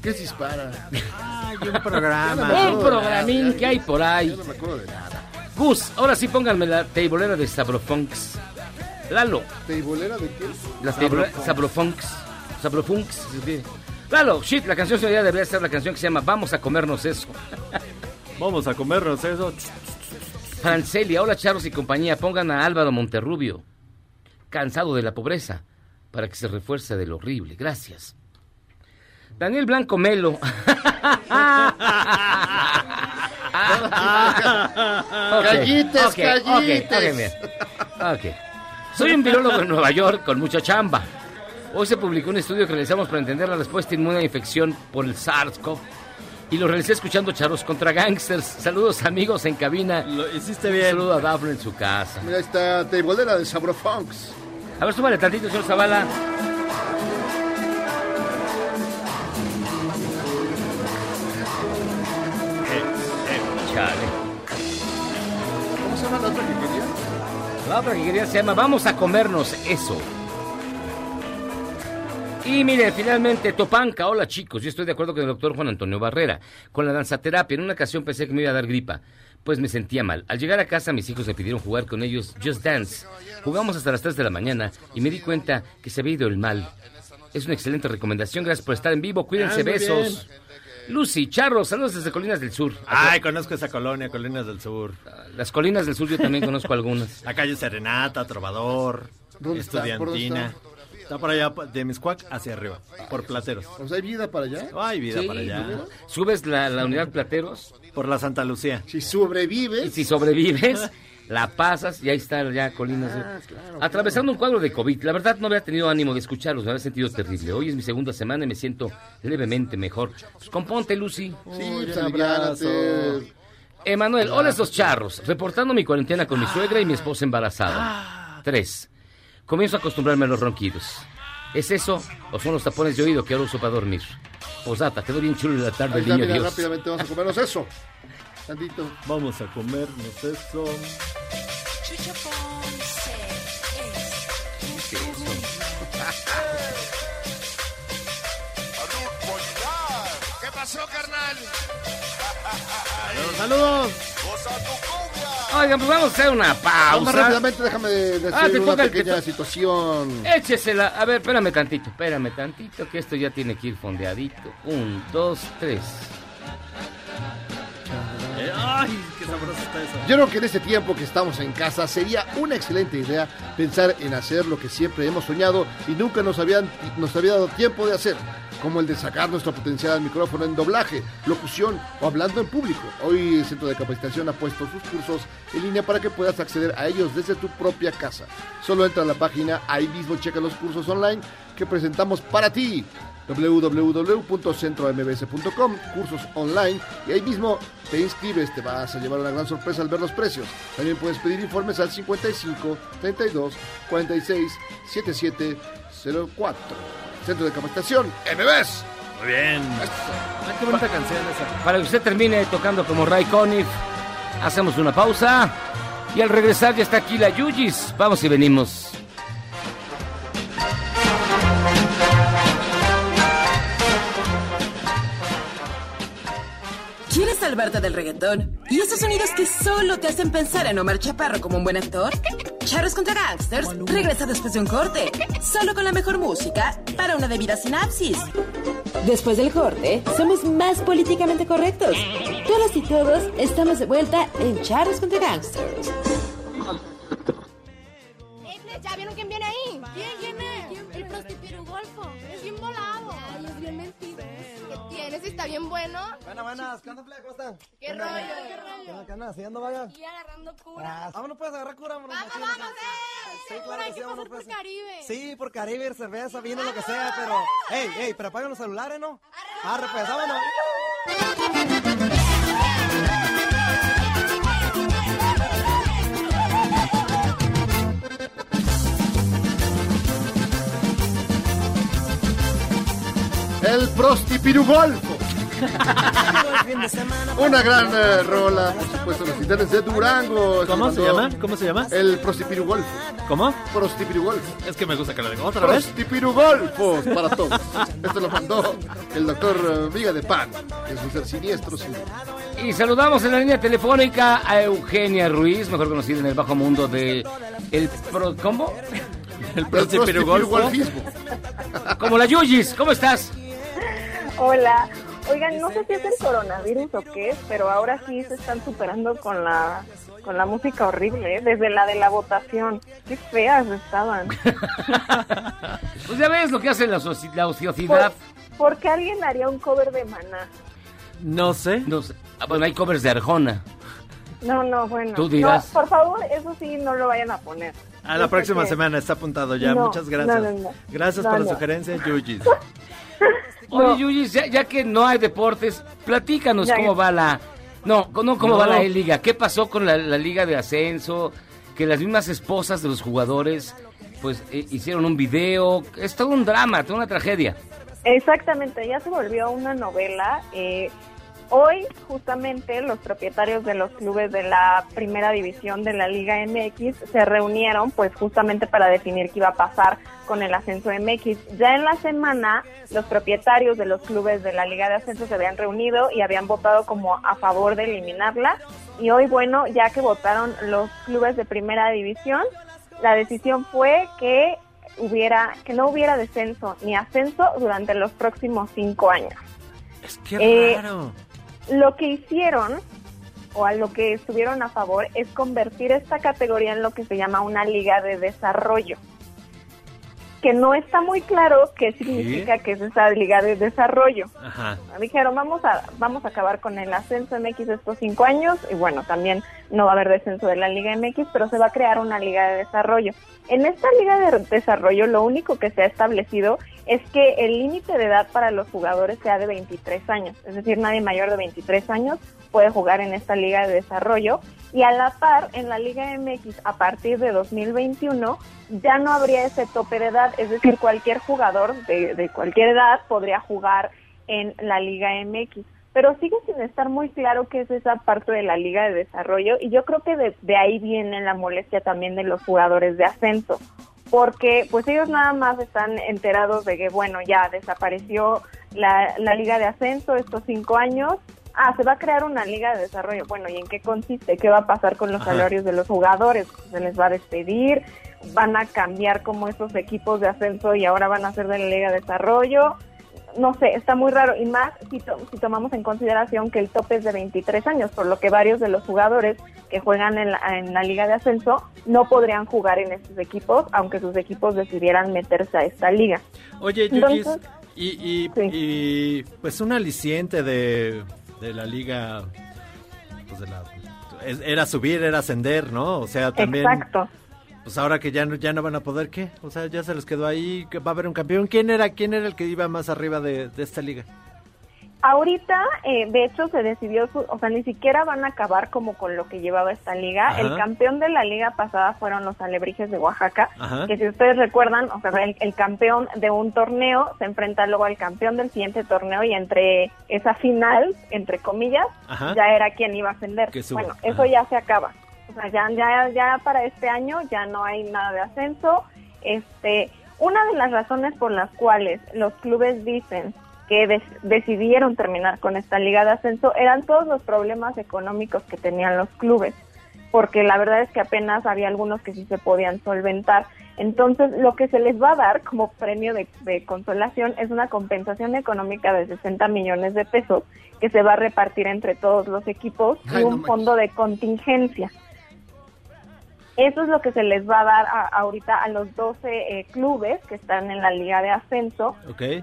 ¿Qué se dispara? Ay, un programa. Un programín que hay por ahí. Yo no me acuerdo de nada. Gus, ahora sí pónganme la teibolera de Sabrofunks. Lalo, ¿Teibolera de qué? la teibolera Sabrofunks. Sabrofunks. Claro, shit, la canción sería debería ser la canción que se llama Vamos a comernos eso. Vamos a comernos eso. Francelia, hola Charlos y compañía, pongan a Álvaro Monterrubio, cansado de la pobreza, para que se refuerce del horrible. Gracias. Daniel Blanco Melo. Callites, ok, ok, callites. Soy un virólogo en Nueva York con mucha chamba. Hoy se publicó un estudio que realizamos para entender la respuesta inmune a infección por el SARS-CoV. Y lo realicé escuchando charros contra gangsters. Saludos amigos en cabina. Lo hiciste bien. Un saludo a Daphne en su casa. Mira, ahí está Teibolera de Sabrofunks. A ver, súbale tantito, señor Zavala. Chale. ¿Cómo se llama la otra que quería? La otra que quería se llama Vamos a comernos eso. Y mire, finalmente, Topanca. Hola chicos, yo estoy de acuerdo con el doctor Juan Antonio Barrera. Con la danzaterapia, en una ocasión pensé que me iba a dar gripa. Pues me sentía mal. Al llegar a casa, mis hijos me pidieron jugar con ellos Just Dance. Jugamos hasta las 3 de la mañana y me di cuenta que se había ido el mal. Es una excelente recomendación. Gracias por estar en vivo. Cuídense, besos. Lucy, Charro, saludos desde Colinas del Sur. Ay, conozco esa colonia, Colinas del Sur. Las Colinas del Sur yo también conozco algunas. La calle Serenata, Trovador, ¿Dónde está? ¿Por dónde Estudiantina. está? Está por allá, de Miscuac hacia arriba, por Plateros. O sea, ¿hay vida para allá? Hay vida Sí, para allá. ¿no? Subes la, la unidad Plateros. Por la Santa Lucía. Si sobrevives. Y si sobrevives, la pasas y ahí está ya Colinas. Ah, claro, Atravesando un cuadro de COVID. La verdad no había tenido ánimo de escucharlos, me había sentido terrible. Hoy es mi segunda semana y me siento levemente mejor. Pues componte, Lucy. Sí, Uy, pues un aliviánate. abrazo. Emanuel, hola estos charros. Reportando mi cuarentena con mi suegra y mi esposa embarazada. Tres. Comienzo a acostumbrarme a los ronquidos. ¿Es eso o son los tapones de oído que ahora uso para dormir? Posdata, quedó bien chulo en la tarde Ahí el niño mira, Dios. rápidamente vamos a comernos eso. Tantito. Vamos a comernos eso. Ponce es ¿Qué pasó, carnal? Saludos, saludos. Oigan, pues vamos a hacer una Vamos pausa. rápidamente, déjame decir Ah, una pequeña que to- situación. Échesela. A ver, espérame tantito, espérame tantito, que esto ya tiene que ir fondeadito. Un, dos, tres. Ay, qué sabroso está eso. Yo creo que en este tiempo que estamos en casa sería una excelente idea pensar en hacer lo que siempre hemos soñado y nunca nos, habían, nos había dado tiempo de hacer, como el de sacar nuestro potencial al micrófono en doblaje, locución o hablando en público. Hoy el Centro de Capacitación ha puesto sus cursos en línea para que puedas acceder a ellos desde tu propia casa. Solo entra a la página, ahí mismo checa los cursos online que presentamos para ti www.centrombs.com, cursos online, y ahí mismo te inscribes, te vas a llevar una gran sorpresa al ver los precios. También puedes pedir informes al 55 32 46 77 04. Centro de Capacitación, MBS. Muy bien. Ah, qué bonita canción esa. Para que usted termine tocando como Ray Conniff, hacemos una pausa. Y al regresar ya está aquí la Yuyis. Vamos y venimos. Salvarte del reggaetón? ¿Y esos sonidos que solo te hacen pensar en Omar Chaparro como un buen actor? Charros contra Gangsters regresa después de un corte, solo con la mejor música para una debida sinapsis. Después del corte, somos más políticamente correctos. Todas y todos estamos de vuelta en Charros contra Gangsters. ¿Ya vieron quién viene ahí? ¿Quién, quién es? El prostipirugolfo. Es bien volado. Ay, es bien mentiroso. ¿Qué tienes? ¿Está bien bueno? Buenas, buenas. ¿Qué onda, plebe? ¿Cómo están? ¿Qué rollo? ¿Qué rollo? ¿Qué andas haciendo, vaya? Y agarrando cura. Ah, vámonos, pues, agarrar cura. Vámonos, Vamos, vamos, eh. Sí, claro que sí, vámonos, pasar por pues. Caribe. Sí, por Caribe, cerveza, vino, lo que sea, pero... ¡Ey, ey! Pero apaguen los celulares, ¿no? Arre, pues, vámonos. El Prostipirugolfo. Una gran eh, rola, por supuesto, los titanes de Durango. ¿Cómo se llama? ¿Cómo se llama? El Prostipirugolfo. ¿Cómo? Prostipirugolfo. Es que me gusta que lo diga otra vez. Prostipirugolfos para todos. Esto lo mandó el doctor eh, Viga de Pan, que es un ser siniestro. sin- Y saludamos en la línea telefónica a Eugenia Ruiz, mejor conocida en el bajo mundo de el pro- ¿cómo? El prostipirugolfismo. Como la Yuyis, ¿cómo estás? Hola. Oigan, no sé si es el coronavirus o qué, pero ahora sí se están superando con la con la música horrible, ¿eh? desde la de la votación. Qué feas estaban. Pues ya ves lo que hace la, la ociosidad. ¿Por qué alguien haría un cover de Maná? No sé. No sé. Ah, bueno, hay covers de Arjona. No, no, bueno. Tú dirás. No, por favor, eso sí, no lo vayan a poner. A la próxima que- semana está apuntado ya. No, Muchas gracias. no, no, no. Gracias No, por la sugerencia, Yuyis. Oye, Yuyis, ya, ya que no hay deportes, platícanos Ya, cómo va la... No, no cómo No. va la E-Liga. ¿Qué pasó con la, la Liga de Ascenso? Que las mismas esposas de los jugadores, pues, eh, hicieron un video. Es todo un drama, toda una tragedia. Exactamente, ya se volvió una novela. eh, hoy, justamente, los propietarios de los clubes de la primera división de la Liga MX se reunieron, pues, justamente para definir qué iba a pasar con el ascenso MX. Ya en la semana, los propietarios de los clubes de la Liga de Ascenso se habían reunido y habían votado como a favor de eliminarla. Y hoy, bueno, ya que votaron los clubes de primera división, la decisión fue que hubiera que no hubiera descenso ni ascenso durante los próximos cinco años. Qué Eh, raro. Lo que hicieron o a lo que estuvieron a favor es convertir esta categoría en lo que se llama una liga de desarrollo. Que no está muy claro qué significa que es esa liga de desarrollo. Ajá. Dijeron, vamos a, vamos a acabar con el ascenso MX estos cinco años y bueno, también no va a haber descenso de la Liga MX, pero se va a crear una liga de desarrollo. En esta liga de desarrollo lo único que se ha establecido es que el límite de edad para los jugadores sea de 23 años, es decir, nadie mayor de 23 años puede jugar en esta liga de desarrollo. Y a la par en la Liga MX a partir de 2021 ya no habría ese tope de edad, es decir, cualquier jugador de, de cualquier edad podría jugar en la Liga MX. Pero sigue sin estar muy claro qué es esa parte de la Liga de Desarrollo y yo creo que de, de ahí viene la molestia también de los jugadores de ascenso, porque pues ellos nada más están enterados de que, bueno, ya desapareció la, la Liga de Ascenso estos cinco años. Ah, se va a crear una liga de desarrollo. Bueno, ¿y en qué consiste? ¿Qué va a pasar con los Ajá. salarios de los jugadores? ¿Se les va a despedir? ¿Van a cambiar como esos equipos de ascenso y ahora van a ser de la liga de desarrollo? No sé, está muy raro y más si, to- si tomamos en consideración que el tope es de 23 años, por lo que varios de los jugadores que juegan en la, en la liga de ascenso no podrían jugar en estos equipos, aunque sus equipos decidieran meterse a esta liga. Oye, Entonces- y, y, y, pues un aliciente de, de la liga, pues de la, era subir, era ascender, ¿no? O sea, también... Exacto. Pues ahora que ya no, ya no van a poder, ¿qué? O sea, ya se les quedó ahí, que va a haber un campeón. ¿Quién era, quién era el que iba más arriba de, de esta liga? Ahorita, eh, de hecho, se decidió, su- o sea, ni siquiera van a acabar como con lo que llevaba esta liga. Ajá. El campeón de la liga pasada fueron los Alebrijes de Oaxaca, Ajá. que si ustedes recuerdan, o sea, el, el campeón de un torneo se enfrenta luego al campeón del siguiente torneo y entre esa final, entre comillas, Ajá. ya era quien iba a ascender. Bueno, eso ya se acaba. O sea, ya, ya, ya para este año ya no hay nada de ascenso. Este, una de las razones por las cuales los clubes dicen que des- decidieron terminar con esta liga de ascenso eran todos los problemas económicos que tenían los clubes, porque la verdad es que apenas había algunos que sí se podían solventar. Entonces, lo que se les va a dar como premio de, de consolación es una compensación económica de 60 millones de pesos que se va a repartir entre todos los equipos y Ay, un fondo de contingencia. Eso es lo que se les va a dar a- ahorita a los 12 eh, clubes que están en la liga de ascenso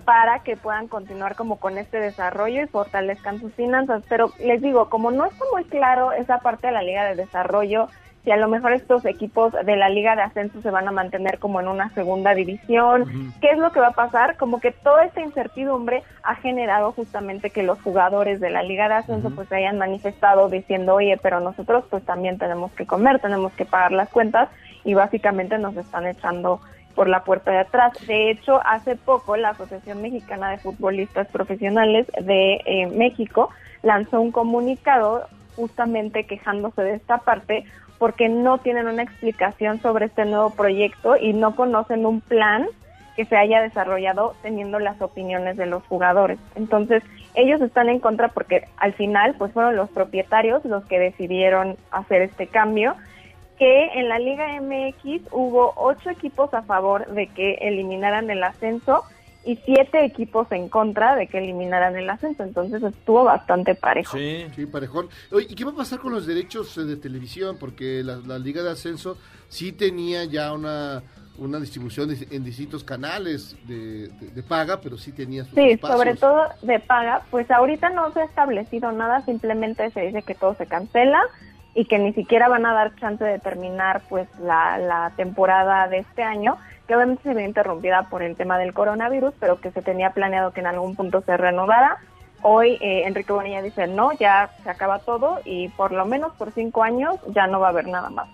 para que puedan continuar como con este desarrollo y fortalezcan sus finanzas. Pero les digo, como no está muy claro esa parte de la liga de desarrollo, si a lo mejor estos equipos de la liga de ascenso se van a mantener como en una segunda división, ¿qué es lo que va a pasar? Como que toda esta incertidumbre ha generado justamente que los jugadores de la liga de ascenso pues se hayan manifestado diciendo, oye, pero nosotros pues también tenemos que comer, tenemos que pagar las cuentas y básicamente nos están echando por la puerta de atrás. De hecho, hace poco la Asociación Mexicana de Futbolistas Profesionales de eh, México lanzó un comunicado justamente quejándose de esta parte porque no tienen una explicación sobre este nuevo proyecto y no conocen un plan que se haya desarrollado teniendo las opiniones de los jugadores. Entonces, ellos están en contra porque al final pues fueron los propietarios los que decidieron hacer este cambio que en la Liga MX hubo ocho equipos a favor de que eliminaran el ascenso y siete equipos en contra de que eliminaran el ascenso, entonces estuvo bastante parejo. Sí, sí, parejón. Oye, ¿y qué va a pasar con los derechos eh, de televisión? Porque la, la Liga de Ascenso sí tenía ya una, una distribución de- en distintos canales de, de- de paga, pero sí tenía sus Sí, espacios. sobre todo de paga, pues ahorita no se ha establecido nada, simplemente se dice que todo se cancela y que ni siquiera van a dar chance de terminar pues la, la temporada de este año, que obviamente se vio interrumpida por el tema del coronavirus, pero que se tenía planeado que en algún punto se reanudara. Hoy eh, Enrique Bonilla dice no, ya se acaba todo y por lo menos por cinco años ya no va a haber nada más.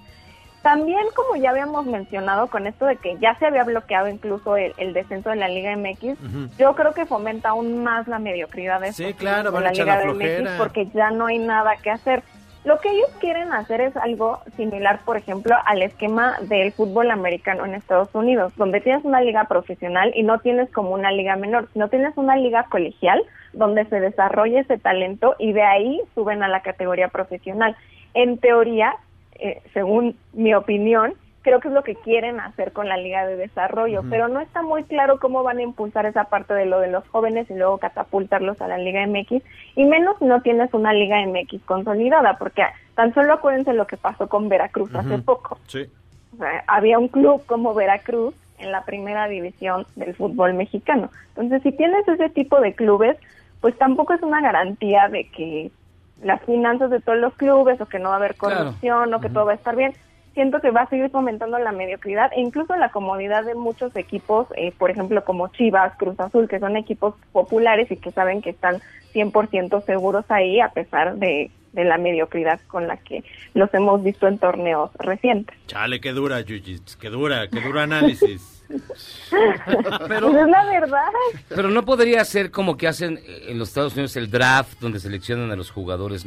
También, como ya habíamos mencionado, con esto de que ya se había bloqueado incluso el, el descenso de la Liga MX, Ujú. yo creo que fomenta aún más la mediocridad de Sí, claro, equipos van de a echar la de flojera. porque ya no hay nada que hacer. Lo que ellos quieren hacer es algo similar, por ejemplo, al esquema del fútbol americano en Estados Unidos, donde tienes una liga profesional y no tienes como una liga menor, sino tienes una liga colegial donde se desarrolla ese talento y de ahí suben a la categoría profesional. En teoría, eh, según mi opinión, creo que es lo que quieren hacer con la Liga de Desarrollo, pero no está muy claro cómo van a impulsar esa parte de lo de los jóvenes y luego catapultarlos a la Liga MX, y menos si no tienes una Liga MX consolidada, porque tan solo acuérdense lo que pasó con Veracruz hace poco. Sí. O sea, había un club como Veracruz en la primera división del fútbol mexicano. Entonces, si tienes ese tipo de clubes, pues tampoco es una garantía de que las finanzas de todos los clubes o que no va a haber Claro. corrupción o que todo va a estar bien. Siento que va a seguir fomentando la mediocridad e incluso la comodidad de muchos equipos, eh, por ejemplo, como Chivas, Cruz Azul, que son equipos populares y que saben que están 100% seguros ahí a pesar de, de la mediocridad con la que los hemos visto en torneos recientes. Chale, qué dura, Yuyits, qué dura, qué duro análisis. Pero- Pues es la verdad. Pero no podría ser como que hacen eh, en los Estados Unidos el draft, donde seleccionan a los jugadores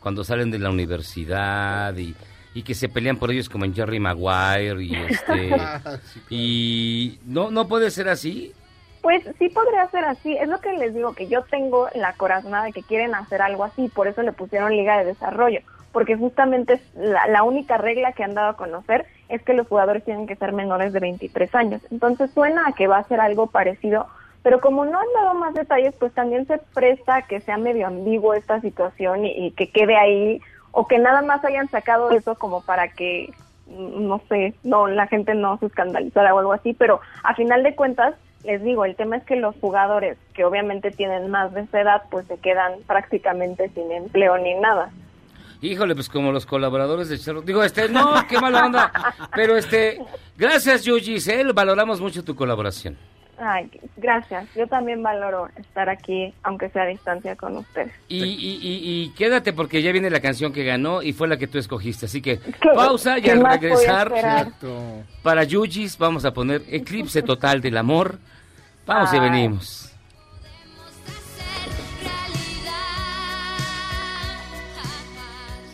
cuando salen de la universidad y, y que se pelean por ellos como en Jerry Maguire y este y no no puede ser así. Pues sí podría ser así. Es lo que les digo, que yo tengo la corazonada de que quieren hacer algo así, por eso le pusieron Liga de Desarrollo, porque justamente es la, la única regla que han dado a conocer es que los jugadores tienen que ser menores de 23 años. Entonces suena a que va a ser algo parecido, pero como no han dado más detalles, pues también se presta a que sea medio ambiguo esta situación y, y que quede ahí, o que nada más hayan sacado eso como para que mm, no sé, no la gente no se escandalizara o algo así, pero a final de cuentas les digo, el tema es que los jugadores que obviamente tienen más de esa edad, pues se quedan prácticamente sin empleo ni nada. Híjole, pues como los colaboradores de Charro. Digo, este, no, qué mala onda. Pero este, gracias, Yuji, valoramos mucho tu colaboración. Ay, gracias. Yo también valoro estar aquí, aunque sea a distancia con ustedes. Y, y, y, y quédate porque ya viene la canción que ganó y fue la que tú escogiste. Así que ¿Qué- pausa y al regresar para Yujis vamos a poner Eclipse Total del Amor. Vamos y venimos.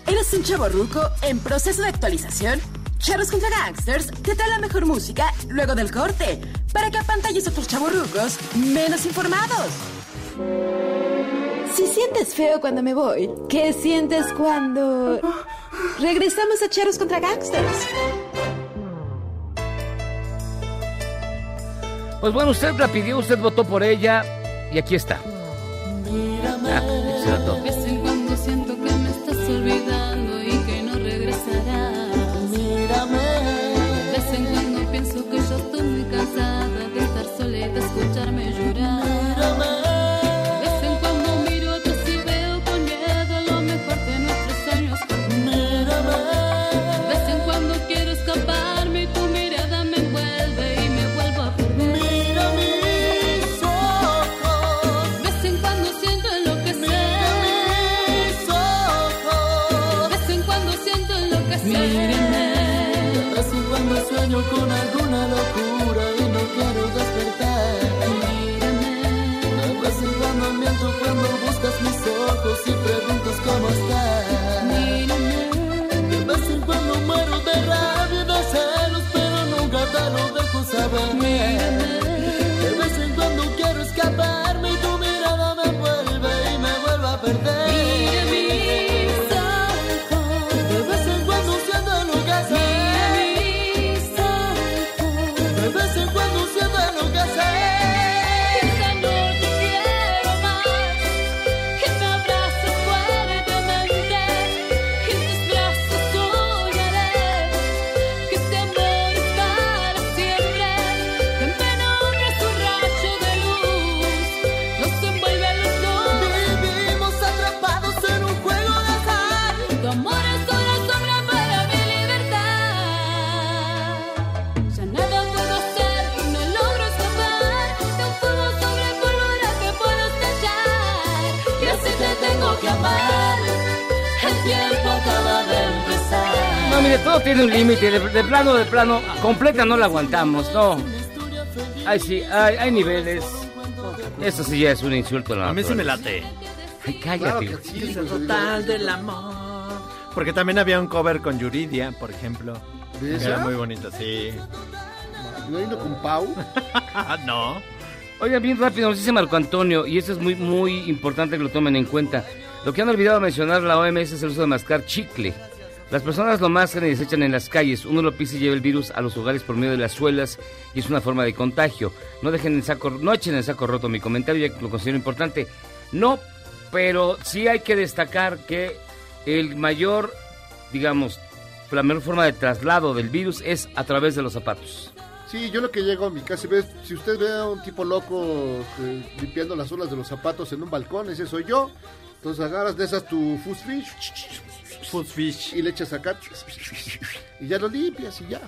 ¿Eres un chavo ruco en proceso de actualización? Charros contra Gangsters te trae la mejor música luego del corte para que apantalles a otros chavorrucos menos informados. Si sientes feo cuando me voy, ¿qué sientes cuando regresamos a Charros contra Gangsters? Pues bueno, usted la pidió, usted votó por ella y aquí está. Ah, perder. Tiene un límite. De, de plano, de plano, completa no la aguantamos, no. Ay, sí, hay, hay niveles. Eso sí ya es un insulto a la A mí sí me late. Ay, cállate. Claro que sí, Es Rodrigo. total del amor. Porque también había un cover con Yuridia, por ejemplo. ¿De que esa? Era muy bonito, sí. ¿No hay uno con Pau? no. Oigan, bien rápido, nos dice Marco Antonio, y esto es muy, muy importante que lo tomen en cuenta. Lo que han olvidado mencionar la OMS es el uso de mascar chicle. Las personas lo mascan y desechan en las calles. Uno lo pisa y lleva el virus a los hogares por medio de las suelas y es una forma de contagio. No dejen el saco, no echen el saco roto. Mi comentario ya lo considero importante. No, pero sí hay que destacar que el mayor, digamos, la mejor forma de traslado del virus es a través de los zapatos. Sí, yo lo que llego a mi casa si usted ve a un tipo loco eh, limpiando las suelas de los zapatos en un balcón, ese soy yo. Entonces agarras de esas tu food fish, food fish y le echas acá y ya lo limpias y ya.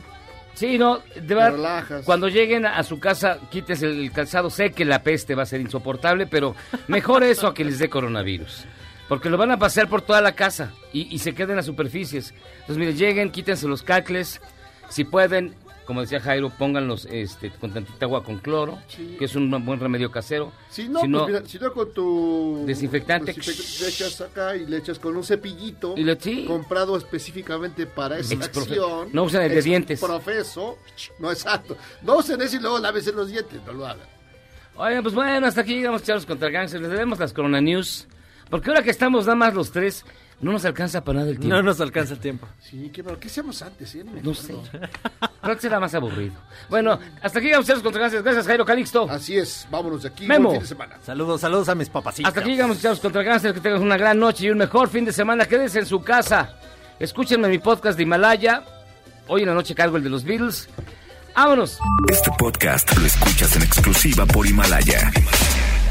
Sí, no, de verdad, relajas. cuando lleguen a su casa, quites el calzado, sé que la peste va a ser insoportable, pero mejor eso a que les dé coronavirus. Porque lo van a pasear por toda la casa y, y se queden en las superficies. Entonces, mire, lleguen, quítense los cacles, si pueden, como decía Jairo, pónganlos este, con tantita agua con cloro, que es un buen remedio casero. Si no, pues mira, si no con tu Desinfectante. desinfectante, le echas acá y le echas con un cepillito Y le- sí. comprado específicamente para esa acción. no usen el de dientes. Profeso, no exacto. No usen ese y luego lávese los dientes, no lo hagan. Oigan, pues bueno, hasta aquí llegamos, Charlos contra Gangsters. Les debemos las Corona News. Porque ahora que estamos nada más los tres, no nos alcanza para nada el tiempo. No nos alcanza el tiempo. Sí, qué bueno. ¿Qué hacíamos antes? eh? No sé. Creo que será más aburrido. Bueno, hasta aquí llegamos, Charlos contra Gangsters. Gracias, Jairo Calixto. Así es, vámonos de aquí. Memo. Buen fin de semana. Saludos, saludos a mis papacitos. Hasta aquí llegamos, Charlos contra Gangsters. Que tengan una gran noche y un mejor fin de semana. Quédense en su casa. Escúchenme en mi podcast de Himalaya. Hoy en la noche cargo el de los Beatles. ¡Vámonos! Este podcast lo escuchas en exclusiva por Himalaya.